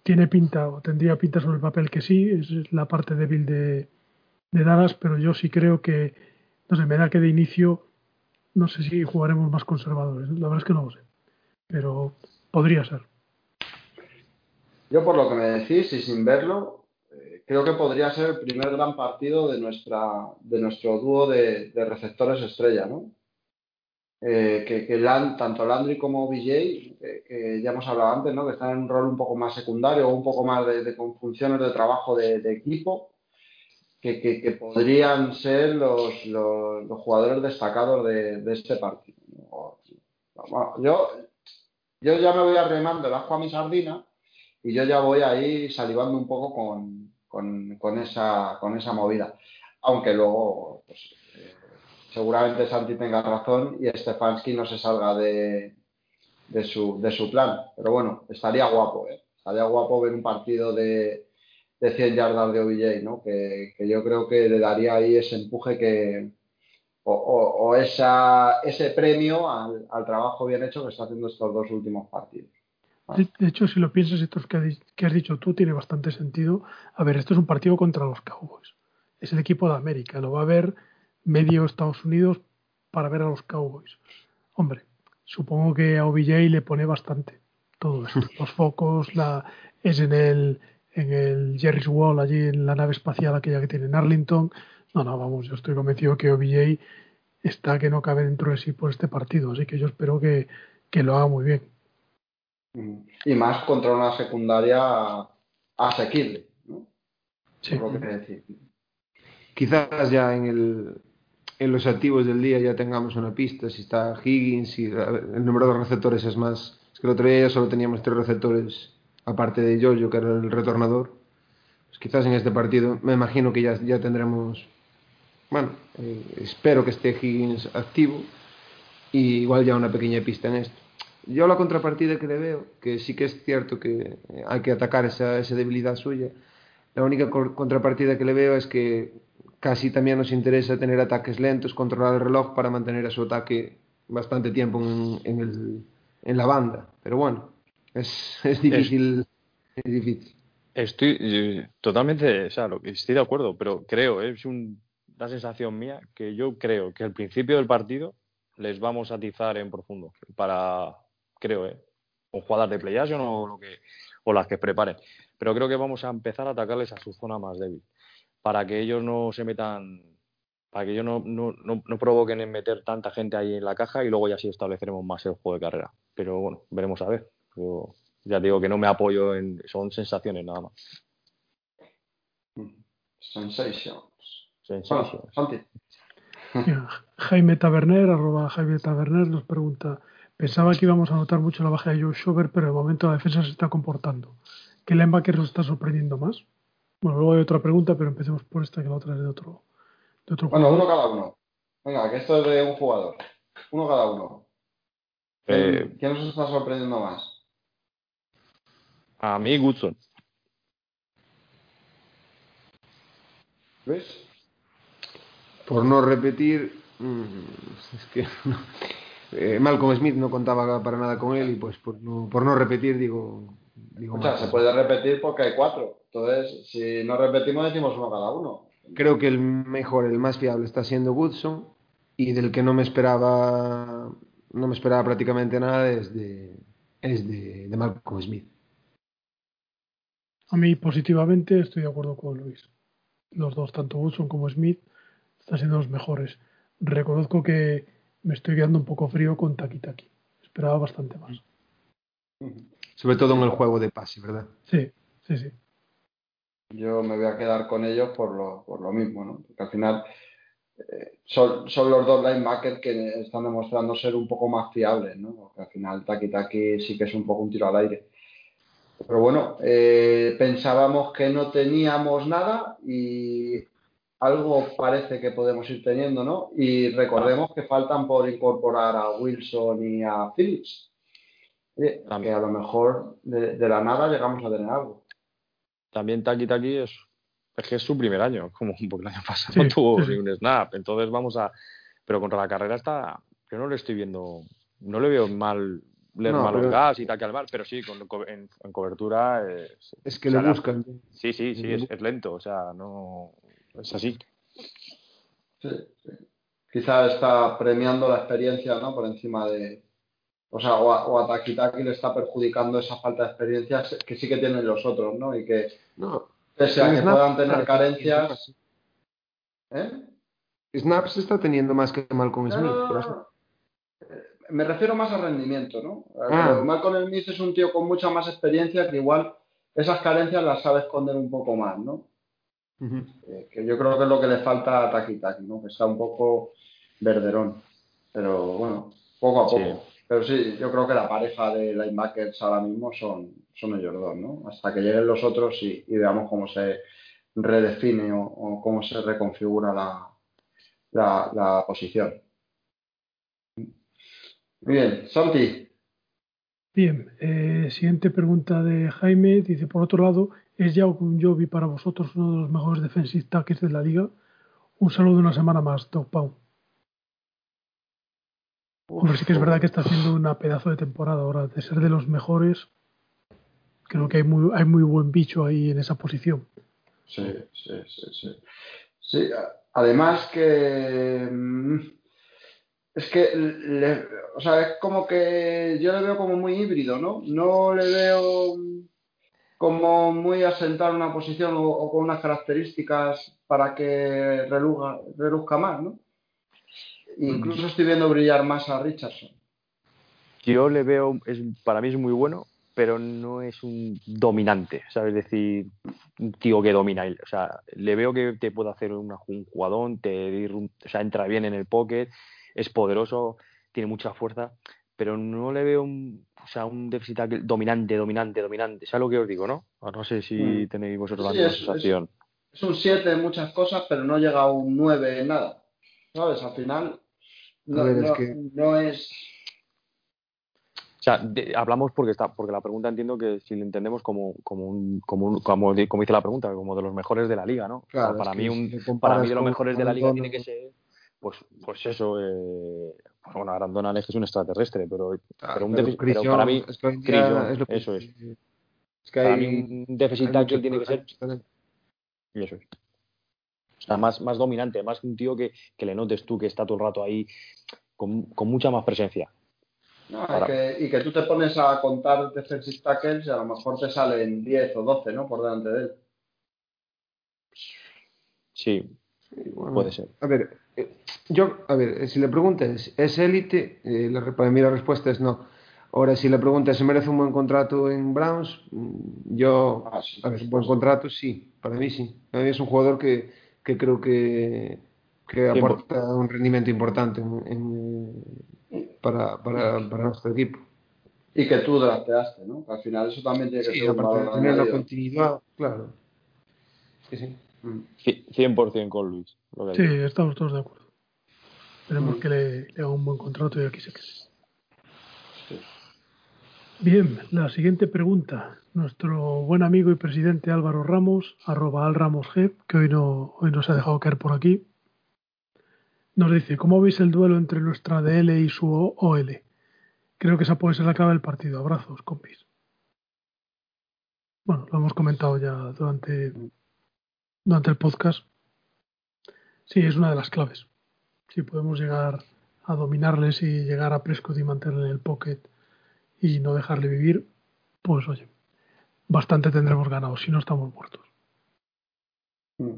tiene pinta o tendría pinta sobre el papel que sí, es la parte débil de, de Dallas, pero yo sí creo que, no sé, me da que de inicio, no sé si jugaremos más conservadores. La verdad es que no lo sé, pero podría ser. Yo por lo que me decís y sin verlo, eh, creo que podría ser el primer gran partido de nuestra de nuestro dúo de receptores estrella, ¿no? Eh, que, que Land, tanto Landry como BJ, eh, que ya hemos hablado antes, ¿no? que están en un rol un poco más secundario o un poco más de, funciones de trabajo de, equipo, que, podrían ser los, los, jugadores destacados de, este partido. Yo, yo ya me voy arremando el asco a mi sardina y yo ya voy ahí salivando un poco con, con, esa, con esa movida. Aunque luego, pues, seguramente Santi tenga razón y Stefanski no se salga de, de, su, de su plan. Pero bueno, estaría guapo, ¿eh? Estaría guapo ver un partido de, de 100 yardas de OBJ, ¿no? Que, yo creo que le daría ahí ese empuje que o, esa, ese premio al, trabajo bien hecho que está haciendo estos dos últimos partidos. De, de hecho, si lo piensas, esto que has dicho tú tiene bastante sentido. A ver, esto es un partido contra los Cowboys. Es el equipo de América. Lo va a ver medio Estados Unidos para ver a los Cowboys. Hombre, supongo que a OBJ le pone bastante todo esto. Los focos, la, es en el en el Jerry's Wall, allí en la nave espacial aquella que tiene en Arlington. No, no, vamos, yo estoy convencido que OBJ está que no cabe dentro de sí por este partido, así que yo espero que, que lo haga muy bien. Y más contra una secundaria asequible, ¿no? Sí. Lo que decir. Quizás ya en, el, en los activos del día ya tengamos una pista, si está Higgins, y el número de receptores es más... Es que el otro día ya solo teníamos tres receptores, aparte de Jojo, que era el retornador. Pues quizás en este partido, me imagino que ya, ya tendremos... Bueno, eh, espero que esté Higgins activo y igual ya una pequeña pista en esto. Yo la contrapartida que le veo, que sí que es cierto que hay que atacar esa, esa debilidad suya, la única contrapartida que le veo es que casi también nos interesa tener ataques lentos, controlar el reloj para mantener a su ataque bastante tiempo en, en, el, en la banda. Pero bueno, es, es difícil. Es, es, difícil. Estoy totalmente, o sea, estoy de acuerdo, pero creo, ¿eh? es un, una sensación mía que yo creo que al principio del partido les vamos a atizar en profundo para, creo, ¿eh? o jugadas de play o, lo que, o las que preparen. Pero creo que vamos a empezar a atacarles a su zona más débil, para que ellos no se metan, para que ellos no, no, no, provoquen en meter tanta gente ahí en la caja y luego ya sí estableceremos más el juego de carrera. Pero bueno, veremos a ver. Yo ya digo que no me apoyo en, son sensaciones nada más. Sensations. Sensations. Jaime Taberner, arroba Jaime Taberner, nos pregunta Pensaba que íbamos a notar mucho la baja de Joe Schober, pero de momento la defensa se está comportando. ¿Qué linebacker nos está sorprendiendo más? Bueno, luego hay otra pregunta, pero empecemos por esta, que la otra es de otro, de otro Bueno, uno cada uno. Venga, que esto es de un jugador. Uno cada uno. Eh, ¿Quién nos está sorprendiendo más? A mí, Goodson. ¿Ves? Por no repetir, mm, es que eh, Malcolm Smith no contaba para nada con él y pues por no, por no repetir digo... digo o sea, se puede repetir porque hay cuatro. Entonces, si no repetimos, decimos uno cada uno. Creo que el mejor, el más fiable está siendo Woodson y del que no me esperaba no me esperaba prácticamente nada es de, es de, de Malcolm Smith. A mí positivamente estoy de acuerdo con Luis. Los dos, tanto Woodson como Smith, están siendo los mejores. Reconozco que me estoy quedando un poco frío con Taki Taki. Esperaba bastante más. Sobre todo en el juego de pase, ¿verdad? Sí, sí, sí. Yo me voy a quedar con ellos por lo, por lo mismo, ¿no? Porque al final eh, son, son, los dos linebackers que están demostrando ser un poco más fiables, ¿no? Porque al final Taki Taki sí que es un poco un tiro al aire. Pero bueno, eh, pensábamos que no teníamos nada y algo parece que podemos ir teniendo, ¿no? Y recordemos que faltan por incorporar a Wilson y a Phillips. Que a lo mejor de, la nada llegamos a tener algo. También Taki Taki es, es que es su primer año, como porque el año pasado no tuvo ni un snap. Entonces vamos a. Pero contra la carrera está. Yo no le estoy viendo. No le veo mal leer no, malos gas y tal que al mar, pero sí, con, en, en, cobertura. Es, es que le buscan. Sí, sí, sí, es, es lento, o sea, no es así. Sí, sí. Quizá está premiando la experiencia, ¿no? Por encima de. O sea, o a, o a Takitaki le está perjudicando esa falta de experiencia que sí que tienen los otros, ¿no? Y que, no, pese a que puedan tener carencias. ¿Eh? Snaps está teniendo más que Malcolm Smith. No, no, no, Me refiero más al rendimiento, ¿no? Ah. Malcolm Smith es un tío con mucha más experiencia que igual esas carencias las sabe esconder un poco más, ¿no? Eh, que yo creo que es lo que le falta a Taki Taki, ¿no? Que está un poco verderón. Pero bueno, poco a poco. Pero sí, yo creo que la pareja de linebackers ahora mismo son, son ellos dos, ¿no? Hasta que lleguen los otros y, veamos cómo se redefine o, cómo se reconfigura la, la, la, posición. Bien, Santi. Bien, eh, siguiente pregunta de Jaime. Dice, por otro lado, ¿Es ya Jovi para vosotros uno de los mejores defensive tackles de la liga? Un saludo una semana más, Doc Pau. Hombre, sí que es verdad que está haciendo una pedazo de temporada ahora. De ser de los mejores, creo que hay muy, hay muy buen bicho ahí en esa posición. Sí, sí, sí, sí. Sí, además que... Mm, es que, le, o sea, es como que yo le veo como muy híbrido, ¿no? No le veo como muy asentar una posición o, con unas características para que reluzca, reluzca más, ¿no? Incluso estoy viendo brillar más a Richardson. Yo le veo, es, para mí es muy bueno, pero no es un dominante, ¿sabes? Es decir, un tío que domina. O sea, le veo que te puede hacer un jugadón, te, o sea, entra bien en el pocket, es poderoso, tiene mucha fuerza, pero no le veo un, o sea, un déficit dominante, dominante, dominante. ¿Sabes lo que os digo, no? No sé si mm. tenéis vosotros la misma sensación. Es, un 7 en muchas cosas, pero no llega a un 9 en nada. ¿Sabes? Al final no, es que... no es o sea, hablamos porque está, porque la pregunta entiendo que si lo entendemos como, como, un, como, como, dice la pregunta, como de los mejores de la liga, ¿no? para, mí un, para mí de los mejores de la liga tiene que ser, pues, pues eso, eh, pues bueno, Arandona es un extraterrestre, pero, pero, un pero, para mí, es eso es. es que para mí un déficit tiene que ser. Y eso es. O sea, más, más dominante, más un tío que, que le notes tú que está todo el rato ahí con, con mucha más presencia. No, y que tú te pones a contar defensive tackles y a lo mejor te salen 10 o 12, ¿no? Por delante de él. Sí, puede ser. A ver, eh, yo, a ver, eh, si le preguntas, ¿es élite? Eh, para mí la respuesta es no. Ahora, si le preguntas, ¿se merece un buen contrato en Browns? Mm, yo, ah, a ver, un buen contrato, sí, para mí sí. Para mí es un jugador que, que creo que, que aporta un rendimiento importante en, para, para, para nuestro equipo. Y que tú drafteaste, ¿no? Al final eso también tiene que ser un valor tener la continuidad, claro. Sí, sí. 100% con Luis. sí, estamos todos de acuerdo. Esperemos que le, le, haga un buen contrato y aquí se quede. Bien, la siguiente pregunta. Nuestro buen amigo y presidente Álvaro Ramos, arroba al Ramos G, que hoy no, hoy nos ha dejado caer por aquí, nos dice, ¿cómo veis el duelo entre nuestra DL y su OL? Creo que esa puede ser la clave del partido. Abrazos, compis. Bueno, lo hemos comentado ya durante, durante el podcast. Sí, es una de las claves. Si podemos llegar a dominarles y llegar a Prescott y mantenerle el pocket y no dejarle vivir, pues oye, bastante tendremos ganado si no estamos muertos. Mm.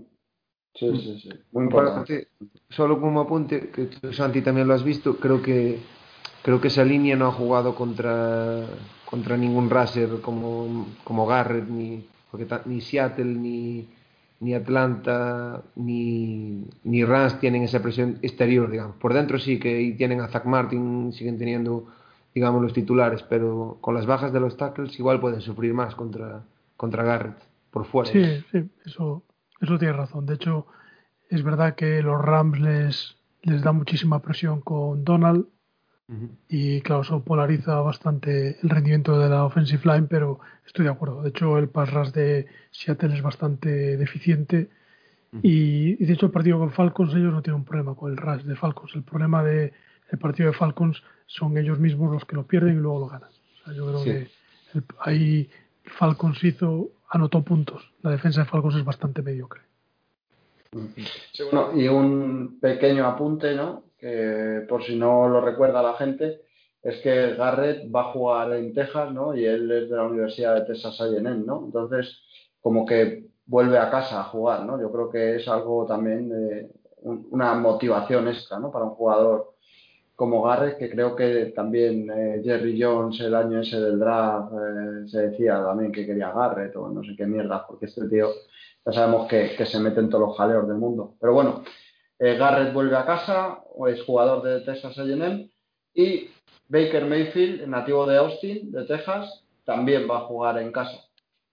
Sí, sí, sí. Muy importante. Solo como apunte, que tú, Santi también lo has visto, creo que creo que esa línea no ha jugado contra contra ningún raser como, como Garrett, ni, porque ni Seattle, ni, ni Atlanta, ni, ni Rams tienen esa presión exterior, digamos. Por dentro sí que tienen a Zach Martin, siguen teniendo, digamos, los titulares, pero con las bajas de los tackles igual pueden sufrir más contra, contra Garrett, por fuera. Sí, sí, eso, eso tiene razón. De hecho, es verdad que los Rams les, les da muchísima presión con Donald y claro, eso polariza bastante el rendimiento de la offensive line, pero estoy de acuerdo. De hecho, el pass rush de Seattle es bastante deficiente y, de hecho el partido con Falcons ellos no tienen un problema con el rush de Falcons. El problema del partido de Falcons son ellos mismos los que lo pierden y luego lo ganan. yo creo que ahí Falcons hizo anotó puntos. La defensa de Falcons es bastante mediocre. y un pequeño apunte, ¿no? Que por si no lo recuerda la gente, es que Garrett va a jugar en Texas, ¿no? Y él es de la Universidad de Texas A&M, ¿no? Entonces, como que vuelve a casa a jugar, ¿no? Yo creo que es algo también de una motivación extra, ¿no? Para un jugador como Garrett, que creo que también eh, Jerry Jones el año ese del draft eh, se decía también que quería Garrett o no sé qué mierda, porque este tío ya sabemos que, se mete en todos los jaleos del mundo. Pero bueno, eh, Garrett vuelve a casa, es jugador de Texas A&M y Baker Mayfield, nativo de Austin, de Texas, también va a jugar en casa.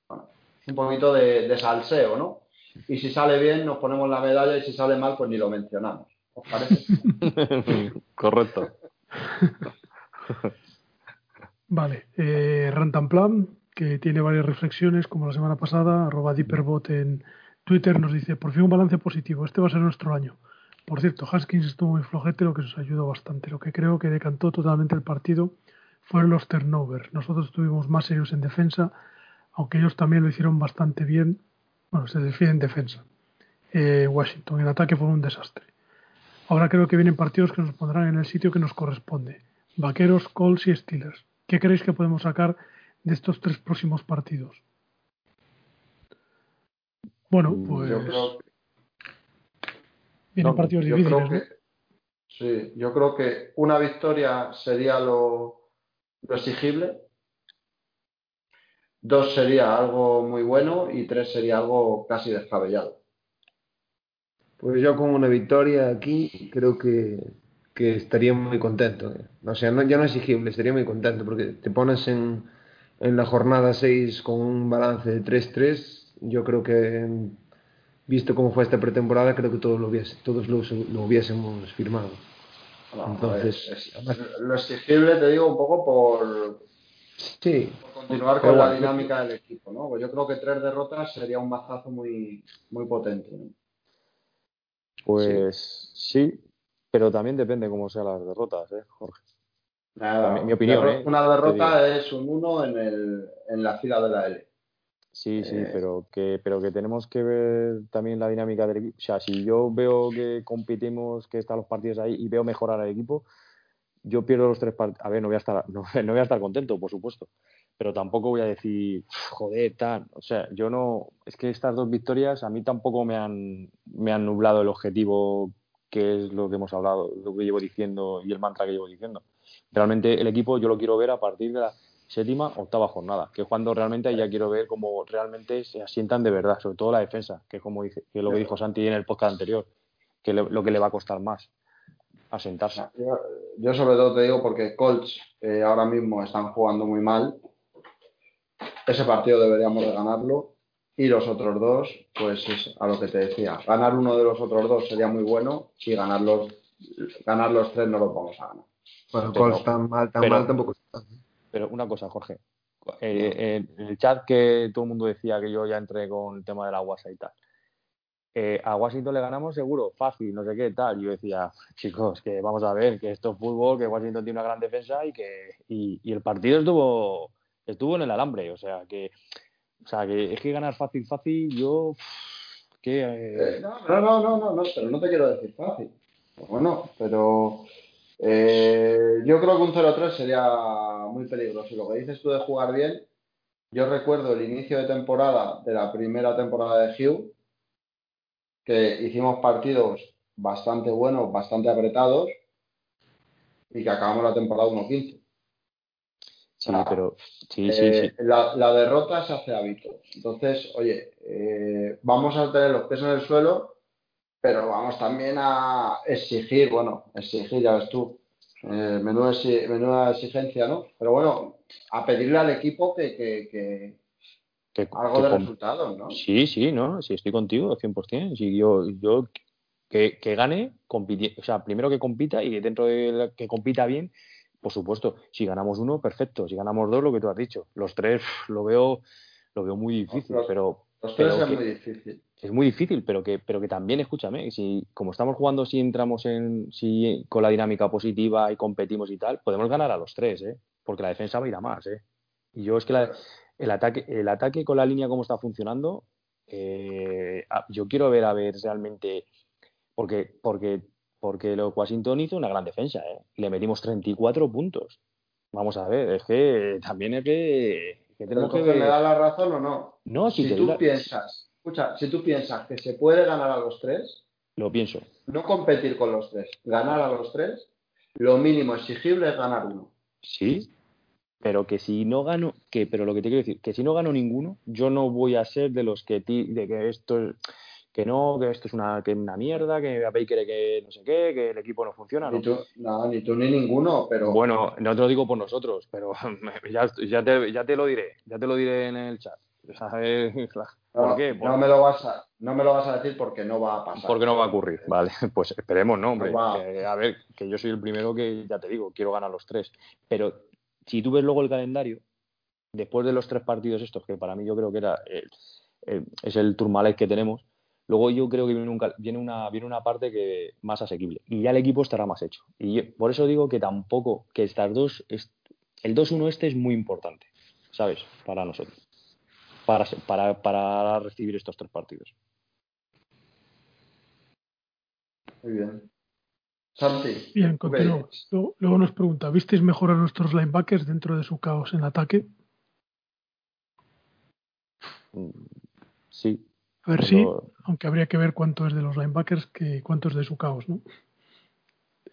un poquito de, de salseo, ¿no? Y si sale bien nos ponemos la medalla y si sale mal pues ni lo mencionamos. ¿Os parece? Correcto. vale. Eh, Rantanplan, que tiene varias reflexiones, como la semana pasada, arroba Deeperbot en Twitter, nos dice, por fin un balance positivo, este va a ser nuestro año. Por cierto, Haskins estuvo muy flojete, lo que nos ayudó bastante. Lo que creo que decantó totalmente el partido fueron los turnovers. Nosotros estuvimos más serios en defensa, aunque ellos también lo hicieron bastante bien. Bueno, se defiende en defensa. Eh, Washington, el ataque fue un desastre. Ahora creo que vienen partidos que nos pondrán en el sitio que nos corresponde. Vaqueros, Colts y Steelers. ¿Qué creéis que podemos sacar de estos tres próximos partidos? Bueno, Mm, pues Yo creo, vienen no, partidos yo difíciles, creo ¿no? sí, yo creo que una victoria sería lo, lo exigible, dos sería algo muy bueno y tres sería algo casi descabellado. Pues yo con una victoria aquí creo que, que estaría muy contento. ¿eh? O sea, no, ya no exigible, estaría muy contento porque te pones en, en la jornada 6 con un balance de 3-3. Yo creo que, visto cómo fue esta pretemporada, creo que todos lo, hubiese, todos lo, lo hubiésemos firmado. Bueno, Entonces, es- es- lo exigible te digo un poco por, Sí, por continuar con la dinámica del equipo, ¿no? Pues yo creo que tres derrotas sería un mazazo muy, muy potente. ¿no? Pues sí. pero también depende cómo sean las derrotas, ¿eh, Jorge? Nada, Mi- mi opinión, ¿eh? Una derrota es un 1 en, el, en la fila de la L. Sí, sí, Eh. pero que, pero que tenemos que ver también la dinámica del equipo. O sea, si yo veo que competimos, que están los partidos ahí y veo mejorar al equipo, yo pierdo los tres partidos. A ver, no voy a estar, no, no voy a estar contento, por supuesto, pero tampoco voy a decir, joder, tal. O sea, yo no. Es que estas dos victorias a mí tampoco me han, me han nublado el objetivo, que es lo que hemos hablado, lo que llevo diciendo y el mantra que llevo diciendo. Realmente el equipo yo lo quiero ver a partir de la séptima, octava jornada, que cuando realmente ahí ya quiero ver cómo realmente se asientan de verdad, sobre todo la defensa, que es como dice, que lo que dijo Santi en el podcast anterior, que le- lo que le va a costar más asentarse. Yo, yo sobre todo te digo porque Colts eh, ahora mismo están jugando muy mal. Ese partido deberíamos de ganarlo. Y los otros dos, pues es a lo que te decía. Ganar uno de los otros dos sería muy bueno y ganar los, ganar los tres no los vamos a ganar. bueno, Pero- Colts tan mal, tan pero- mal tampoco está. Pero una cosa, Jorge, eh, en el chat que todo el mundo decía que yo ya entré con el tema de la WhatsApp y tal. Eh, a Washington le ganamos seguro, fácil, no sé qué, tal. Yo decía, chicos, que vamos a ver, que esto es fútbol, que Washington tiene una gran defensa y que y, y el partido estuvo estuvo en el alambre, o sea que o sea que es que ganar fácil, fácil, yo que Eh, eh, no, no, no, no, no, pero no te quiero decir fácil. Bueno, pero eh, yo creo que un 0-3 sería muy peligroso. Lo que dices tú de jugar bien, yo recuerdo el inicio de temporada de la primera temporada de Hugh, que hicimos partidos bastante buenos, bastante apretados, y que acabamos la temporada 1-15. Sí, Ah, pero sí, sí, Eh, sí. La, la derrota se hace hábito. Entonces, oye, eh, vamos a tener los pies en el suelo, pero vamos también a exigir, bueno, exigir, ya ves tú, eh, menuda, exi- menuda exigencia, ¿no? Pero bueno, a pedirle al equipo que, que- que que- algo de resultados, ¿no? Sí, sí, no, sí, estoy contigo, 100%. Sí, yo, yo que, que gane, compiti- o sea, primero que compita y dentro de la- que compita bien, por supuesto, si ganamos uno, perfecto. Si ganamos dos, lo que tú has dicho. Los tres lo veo, lo veo muy difícil, Los- pero Los tres pero es que- muy difícil. es muy difícil, pero que, pero que también, escúchame, si como estamos jugando, si entramos en, si con la dinámica positiva y competimos y tal, podemos ganar a los tres, ¿eh? Porque la defensa va a ir a más, ¿eh? Y yo es que la- el ataque, el ataque con la línea como está funcionando, eh, yo quiero ver a ver realmente, porque, porque, porque lo Washington hizo una gran defensa, ¿eh? Le metimos 34 puntos. Vamos a ver, es que también es que, que tenemos que ¿me da la razón o no? No, si, Si te tú la- piensas, escucha, si tú piensas que se puede ganar a los tres, lo pienso. no competir con los tres, ganar a los tres, lo mínimo exigible es ganar uno. Sí, pero que si no gano, que, pero lo que te quiero decir, que si no gano ninguno, yo no voy a ser de los que ti- de que esto es- que no, que esto es una, que una mierda, que Baker que no sé qué, que el equipo no funciona, ¿no? Ni tú, no, ni tú ni ninguno, pero Bueno, no te lo digo por nosotros, pero ya, ya, te, ya te lo diré, ya te lo diré en el chat. ¿Por no, qué? no me lo vas a, no me lo vas a decir porque no va a pasar. porque no va a ocurrir. Vale, pues esperemos, ¿no, hombre? No va. Que, a ver, que yo soy el primero que, ya te digo, quiero ganar los tres. Pero si tú ves luego el calendario, después de los tres partidos estos, que para mí yo creo que era eh, eh, es el Tourmalet que tenemos, luego yo creo que viene, un cal- viene, una, viene una parte que más asequible. Y ya el equipo estará más hecho. Y yo- por eso digo que tampoco, que estas dos, es- el 2-1 este es muy importante, ¿sabes? Para nosotros. Para, para, para recibir estos tres partidos. Muy bien. Santi, Bien, ¿tú qué continuamos. luego nos pregunta, ¿visteis mejor a nuestros linebackers dentro de su caos en ataque? Mm, Sí, A ver si, aunque habría que ver cuánto es de los linebackers que cuánto es de su caos, ¿no?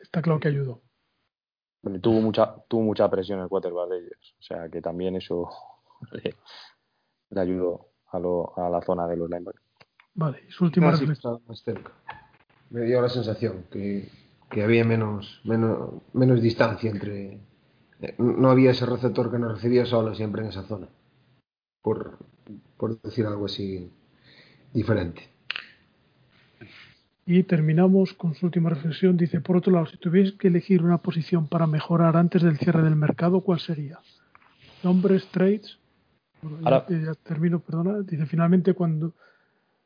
Está claro que ayudó. Tuvo mucha, tuvo mucha presión el quarterback de ellos. O sea que también eso le, ayudó a, lo, a, la zona de los linebackers. Vale, y su última reflexión. Me dio la sensación que, que había menos, menos, menos distancia entre. No había ese receptor que nos recibía solo siempre en esa zona. Por, por decir algo así diferente. Y terminamos con su última reflexión. Dice, por otro lado, si tuvierais que elegir una posición para mejorar antes del cierre del mercado, ¿cuál sería? Nombres, trades. Ahora... ya, termino, perdona. Dice, finalmente, cuando,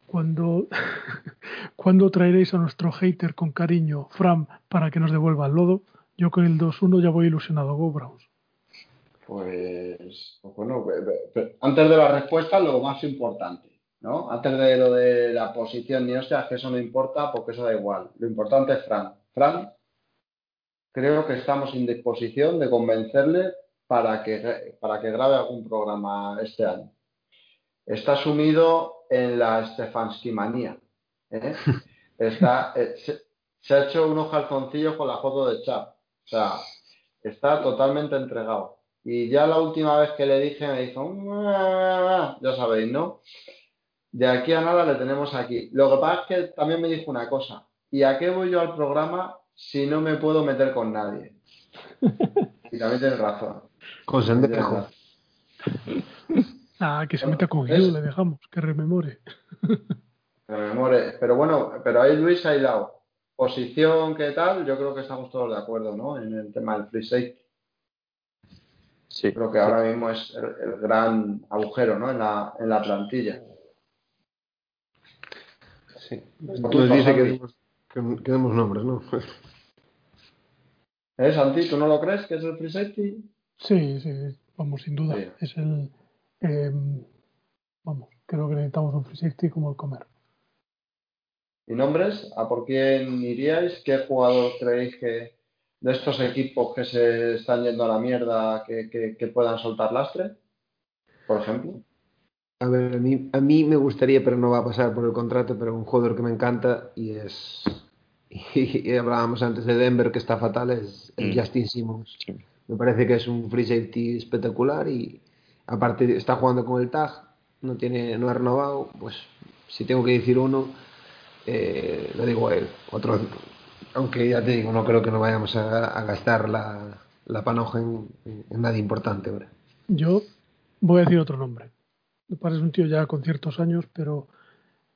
cuando, cuando traeréis a nuestro hater con cariño, Fram, para que nos devuelva el lodo, yo con el 2-1 ya voy ilusionado. Go Browns. Pues, pues bueno, antes de la respuesta, lo más importante. ¿No? Antes de lo de la posición ni sea que eso no importa porque eso da igual. Lo importante es Fran. Fran, creo que estamos en disposición de convencerle para que, para que grabe algún programa este año. Está sumido en la Stefanski manía. ¿eh? Está, eh, se, ha hecho unos calzoncillos con la foto de Chap. O sea, está totalmente entregado. Y ya la última vez que le dije me dijo, ya sabéis, ¿no? De aquí a nada le tenemos aquí. Lo que pasa es que también me dijo una cosa, ¿y a qué voy yo al programa si no me puedo meter con nadie? Y también tienes razón. Con Sendejo. Ah, que se meta con Gil, le dejamos, que rememore. rememore. Pero bueno, pero ahí Luis ha hilado. Posición, ¿qué tal? Yo creo que estamos todos de acuerdo, ¿no? En el tema del free safety. Sí. Creo que ahora mismo es el, gran agujero, ¿no? En la, en la plantilla. Sí. Tú dice que, que, demos nombres, ¿no? ¿Eh, Santi? ¿Tú no lo crees que es el free safety? Sí, sí, vamos, sin duda. Es el. Eh, vamos, creo que necesitamos un free safety como el comer. ¿Y nombres? ¿A por quién iríais? ¿Qué jugador creéis que de estos equipos que se están yendo a la mierda que, que, que puedan soltar lastre? Por ejemplo. A ver, a mí, a mí me gustaría, pero no va a pasar por el contrato, pero un jugador que me encanta y es. Y, hablábamos antes de Denver, que está fatal, es el mm. Justin Simmons. Me parece que es un free safety espectacular y aparte está jugando con el tag, no, tiene, no ha renovado. Pues si tengo que decir uno, eh, le digo a él. Otro, aunque ya te digo, no creo que no vayamos a, gastar la, la panoja en, en, nada importante. ahora. Yo voy a decir otro nombre me parece un tío ya con ciertos años, pero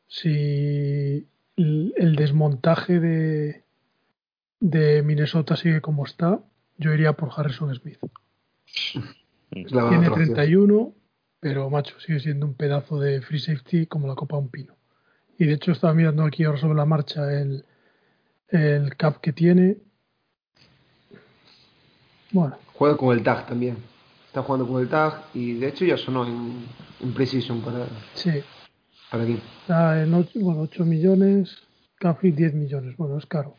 si el, desmontaje de, de Minnesota sigue como está, yo iría por Harrison Smith. Tiene 31, pero macho, sigue siendo un pedazo de free safety como la copa de un pino. Y de hecho estaba mirando aquí ahora sobre la marcha el, el cap que tiene. Bueno. Juega con el tag también está jugando con el tag y de hecho ya sonó en, en Precision para, sí. para aquí. Está en 8, bueno, 8 millones, casi 10 millones. Bueno, es caro,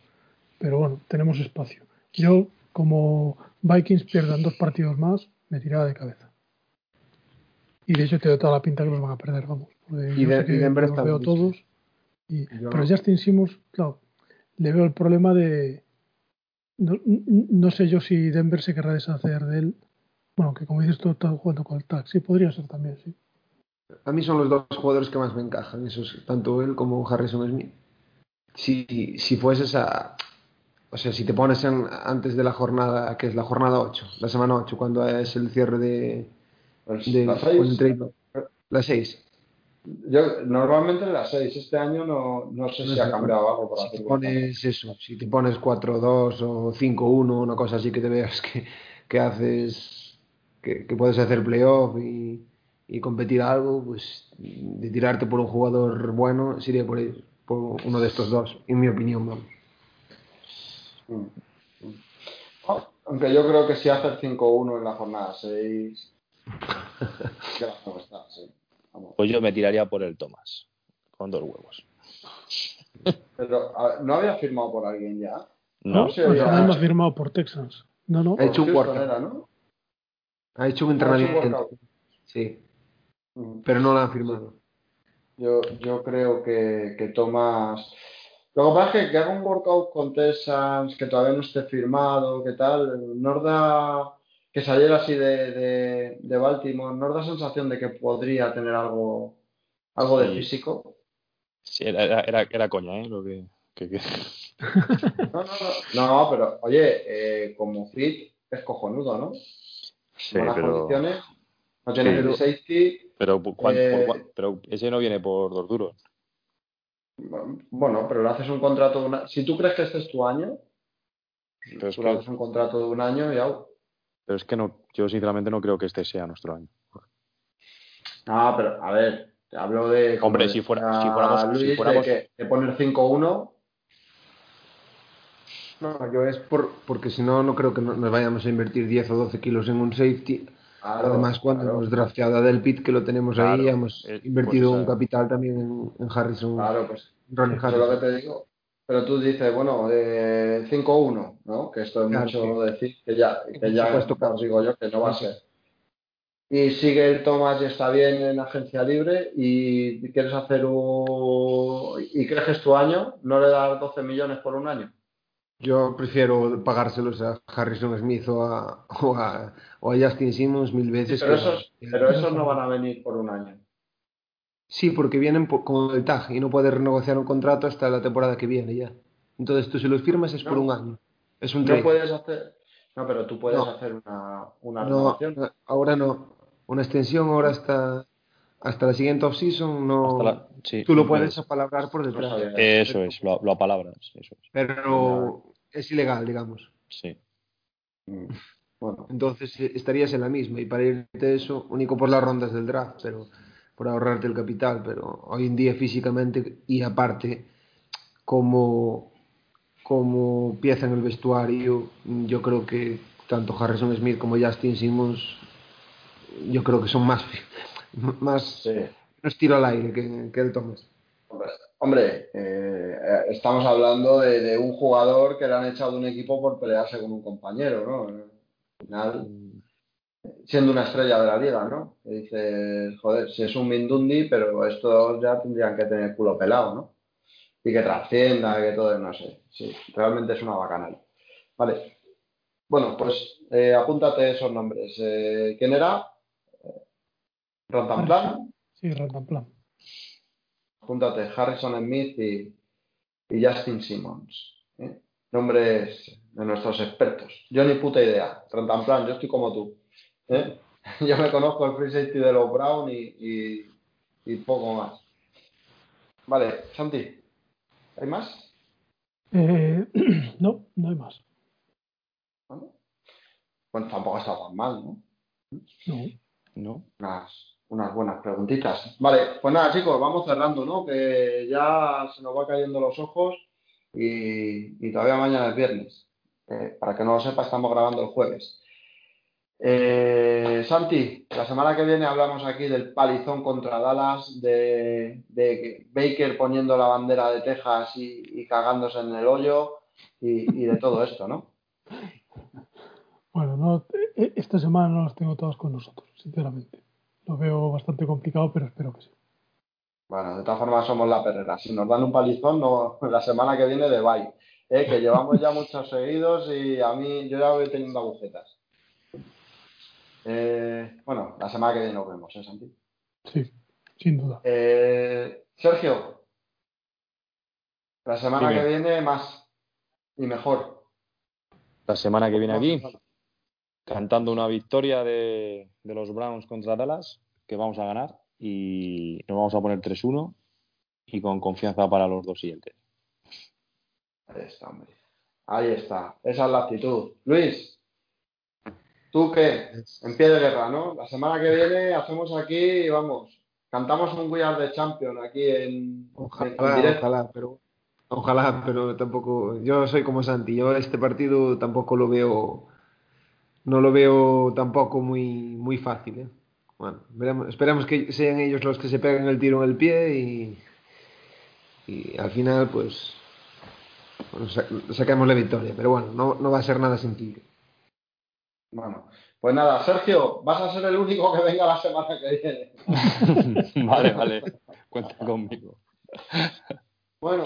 pero bueno, tenemos espacio. Yo, como Vikings pierdan dos partidos más, me tiraba de cabeza. Y de hecho te doy toda la pinta que los van a perder, vamos. Y, de, y Denver los veo todos. Y, pero Justin Simmons, claro, le veo el problema de... No, no sé yo si Denver se querrá deshacer de él bueno, que como dices tú, está jugando con el tag. Sí, podría ser también, sí. A mí son los dos jugadores que más me encajan, esos, tanto él como Harrison Smith. Si, si fueses a. O sea, si te pones en, antes de la jornada, que es la jornada 8, la semana 8, cuando es el cierre de. Pues de la 6. La 6. Yo, normalmente la 6. Este año no, no sé si ha cambiado algo. Por si te pones eso, si te pones 4-2 o 5-1, una cosa así que te veas que, que haces que, puedes hacer playoff y, y, competir algo, pues de tirarte por un jugador bueno sería por, por uno de estos dos, en mi opinión. Mm. Oh, aunque yo creo que si haces 5-1 en la jornada 6, Pues yo me tiraría por el Tomás, con dos huevos. Pero, ¿no había firmado por alguien ya? No, no, no había... firmado por Texans. No, no. Ha hecho un ¿no? Ha hecho un entrenamiento. Sí. Pero no lo han firmado. Yo, yo creo que, que Thomas. Lo que pasa es que, que haga un workout con Texans, que todavía no esté firmado, que tal, nos da que saliera así de, de, de Baltimore, nos da sensación de que podría tener algo, algo de físico. Sí, era, era, era, era coña, ¿eh? Lo que, que- que- No, no, no, no, pero oye, eh, como fit es cojonudo, ¿no? Sí, Buenas pero, condiciones, no tiene Sí. safety, pero, ¿cu- cuán- Eh, pero ese no viene por dos duros. bueno, pero le haces un contrato de una... Si tú crees que este es tu año, Pero es tú le haces un contrato de un año y au. pero es que no, yo sinceramente no creo que este sea nuestro año. Ah, pero a ver, te hablo de. Hombre, si fuera- si fuéramos- si Luis, de que- de poner 5-1. No, yo es por, porque si no, no creo que no- nos vayamos a invertir 10 o 12 kilos en un safety. Claro, Además, cuando claro, hemos drafteado a Del Pitt, que lo tenemos Claro, ahí, hemos eh, invertido pues un esa- capital también en, en Harrison, Claro, pues Ronnie eso es lo que Harrison. te digo. Pero tú dices, bueno, eh, 5-1, ¿no? Que esto es mucho decir, que ya, que ya supuesto, claro. os digo yo que no va a ser. Y sigue el Thomas y está bien en agencia libre y quieres hacer un... y crees que es tu año, no le das 12 millones por un año. Yo prefiero pagárselos a Harrison Smith o a, o a, o a Justin Simmons mil Sí, veces. pero que- esos, pero esos no van a venir por un año. Sí, porque vienen por- con el tag y no puedes renegociar un contrato hasta la temporada que viene ya. Entonces tú si los firmas es por un año. Es un No trade. puedes hacer... No, pero tú puedes No. hacer una, una No, renovación. ahora no. Una extensión ahora hasta, hasta la siguiente off-season no. Hasta la- sí, Tú lo puedes apalabrar por detrás. Eso es, lo, lo apalabras. Eso es. pero es ilegal, digamos. Sí. Mm. Bueno, Entonces eh, estarías en la misma y para irte de eso, único por las rondas del draft, pero por ahorrarte el capital, pero hoy en día físicamente y aparte como, como pieza en el vestuario, yo creo que tanto Harrison Smith como Justin Simmons, yo creo que son más, más sí. menos tiro al aire que, que el Thomas. Hombre, eh, eh, estamos hablando de, un jugador que le han echado un equipo por pelearse con un compañero, ¿no? Al final, siendo una estrella de la liga, ¿no? Y dices, joder, si es un Mindundi, pero estos ya tendrían que tener culo pelado, ¿no? Y que trascienda, que todo, no sé. Sí, realmente es una bacanal. Vale. Bueno, pues eh, apúntate esos nombres. Eh, ¿Quién era? Rantanplan. Sí, Random Plan. Apúntate Harrison Smith y, y Justin Simmons. ¿eh? Nombres de nuestros expertos. Yo ni puta idea. Rantanplan, yo estoy como tú. ¿eh? Yo me conozco el free safety de los Brown y, y, y poco más. Vale, Santi, ¿hay más? Eh, no, no hay más. ¿No? Bueno, tampoco está tan mal, ¿no? No. ¿No? Unas, unas buenas preguntitas. Vale, pues nada, chicos, vamos cerrando, ¿no? Que ya se nos va cayendo los ojos y, todavía mañana es viernes. Eh, para que no lo sepa, estamos grabando el jueves. Eh, Santi, la semana que viene hablamos aquí del palizón contra Dallas, de, Baker poniendo la bandera de Texas y, cagándose en el hoyo y, de todo esto, ¿no? Bueno, no, eh, esta semana no las tengo todas con nosotros, sinceramente. Lo veo bastante complicado, pero espero que sí. Bueno, de todas formas somos la perrera. Si nos dan un palizón, no, la semana que viene de bye. ¿eh? Que llevamos ya muchos seguidos y a mí yo ya voy teniendo agujetas. Eh, bueno, la semana que viene nos vemos, ¿eh, Santi? Sí, sin duda. Eh, Sergio, la semana Dime. que viene más y mejor. La semana que viene aquí, cantando una victoria de, de los Browns contra Dallas, que vamos a ganar y nos vamos a poner 3-1 y con confianza para los dos siguientes. Ahí está, hombre. Ahí está. Esa es la actitud. Luis, ¿tú qué? En pie de guerra, ¿no? La semana que viene hacemos aquí y vamos, cantamos un We Are the Champion aquí en, en- en Ojalá, directo. ojalá, pero ojalá, pero tampoco. Yo soy como Santi. Yo este partido tampoco lo veo, no lo veo tampoco muy, muy fácil. ¿eh? Bueno, veremos, esperemos que sean ellos los que se peguen el tiro en el pie y, y al final, pues, bueno, sa- saquemos la victoria. Pero bueno, no, no va a ser nada sencillo. Bueno, pues nada, Sergio, vas a ser el único que venga la semana que viene. vale, vale. Cuenta conmigo. Bueno,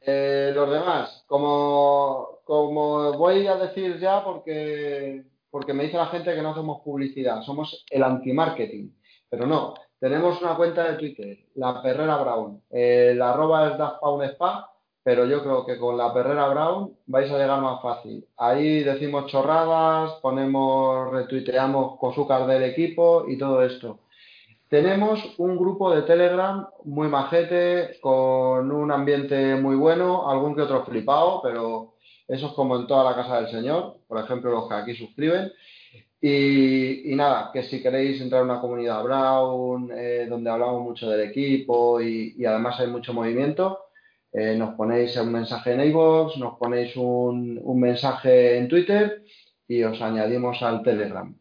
eh, los demás, como, como voy a decir ya porque, porque me dice la gente que no hacemos publicidad, somos el anti-marketing, pero no, tenemos una cuenta de Twitter, la Perrera Brown, el arroba es Spa, pero yo creo que con la Perrera Brown vais a llegar más fácil. Ahí decimos chorradas, ponemos, retuiteamos cosucas del equipo y todo esto. Tenemos un grupo de Telegram muy majete, con un ambiente muy bueno, algún que otro flipado, pero eso es como en toda la casa del Señor, por ejemplo, los que aquí suscriben. Y, nada, que si queréis entrar en una comunidad Brown, eh, donde hablamos mucho del equipo y, además hay mucho movimiento, eh, nos ponéis un mensaje en iVoox, nos ponéis un mensaje en Twitter y os añadimos al Telegram.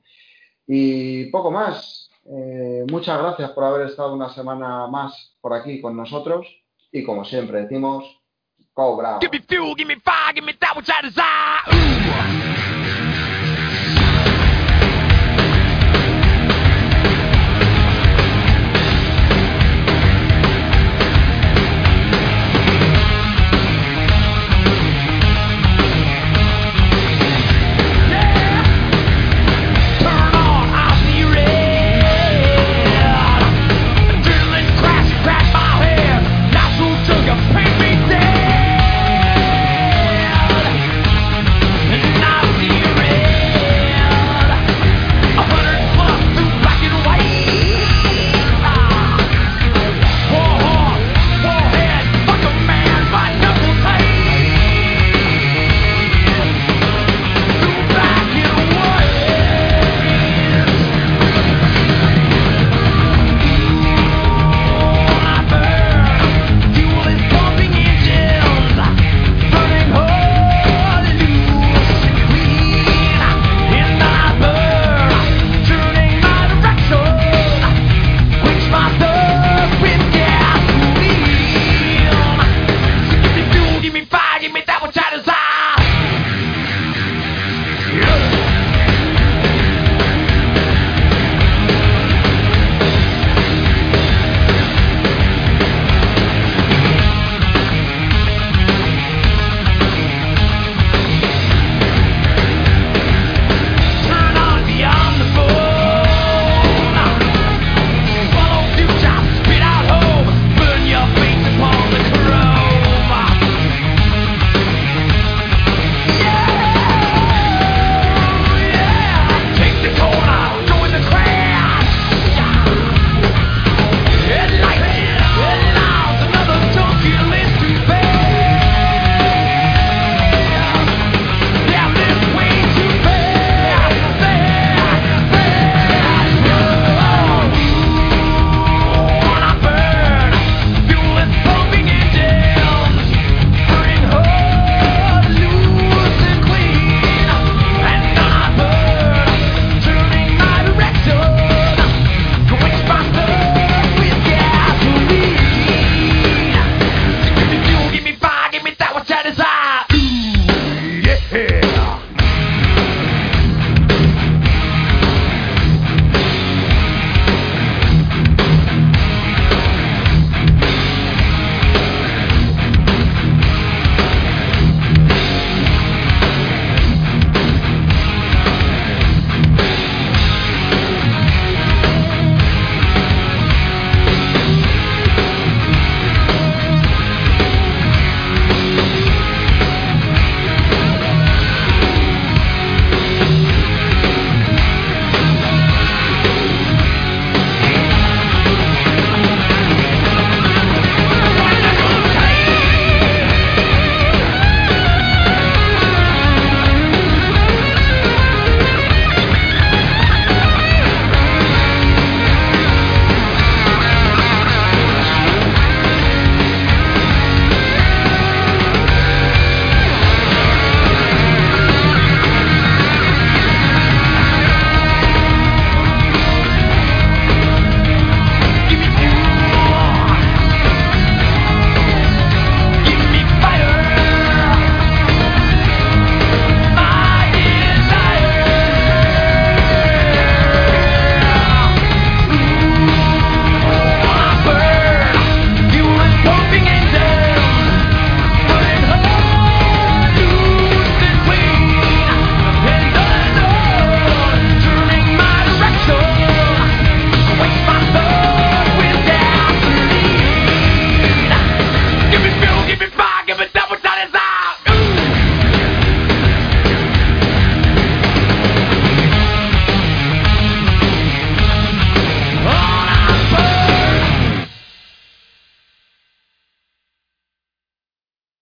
Y poco más. Eh, muchas gracias por haber estado una semana más por aquí con nosotros y como siempre decimos, cobra.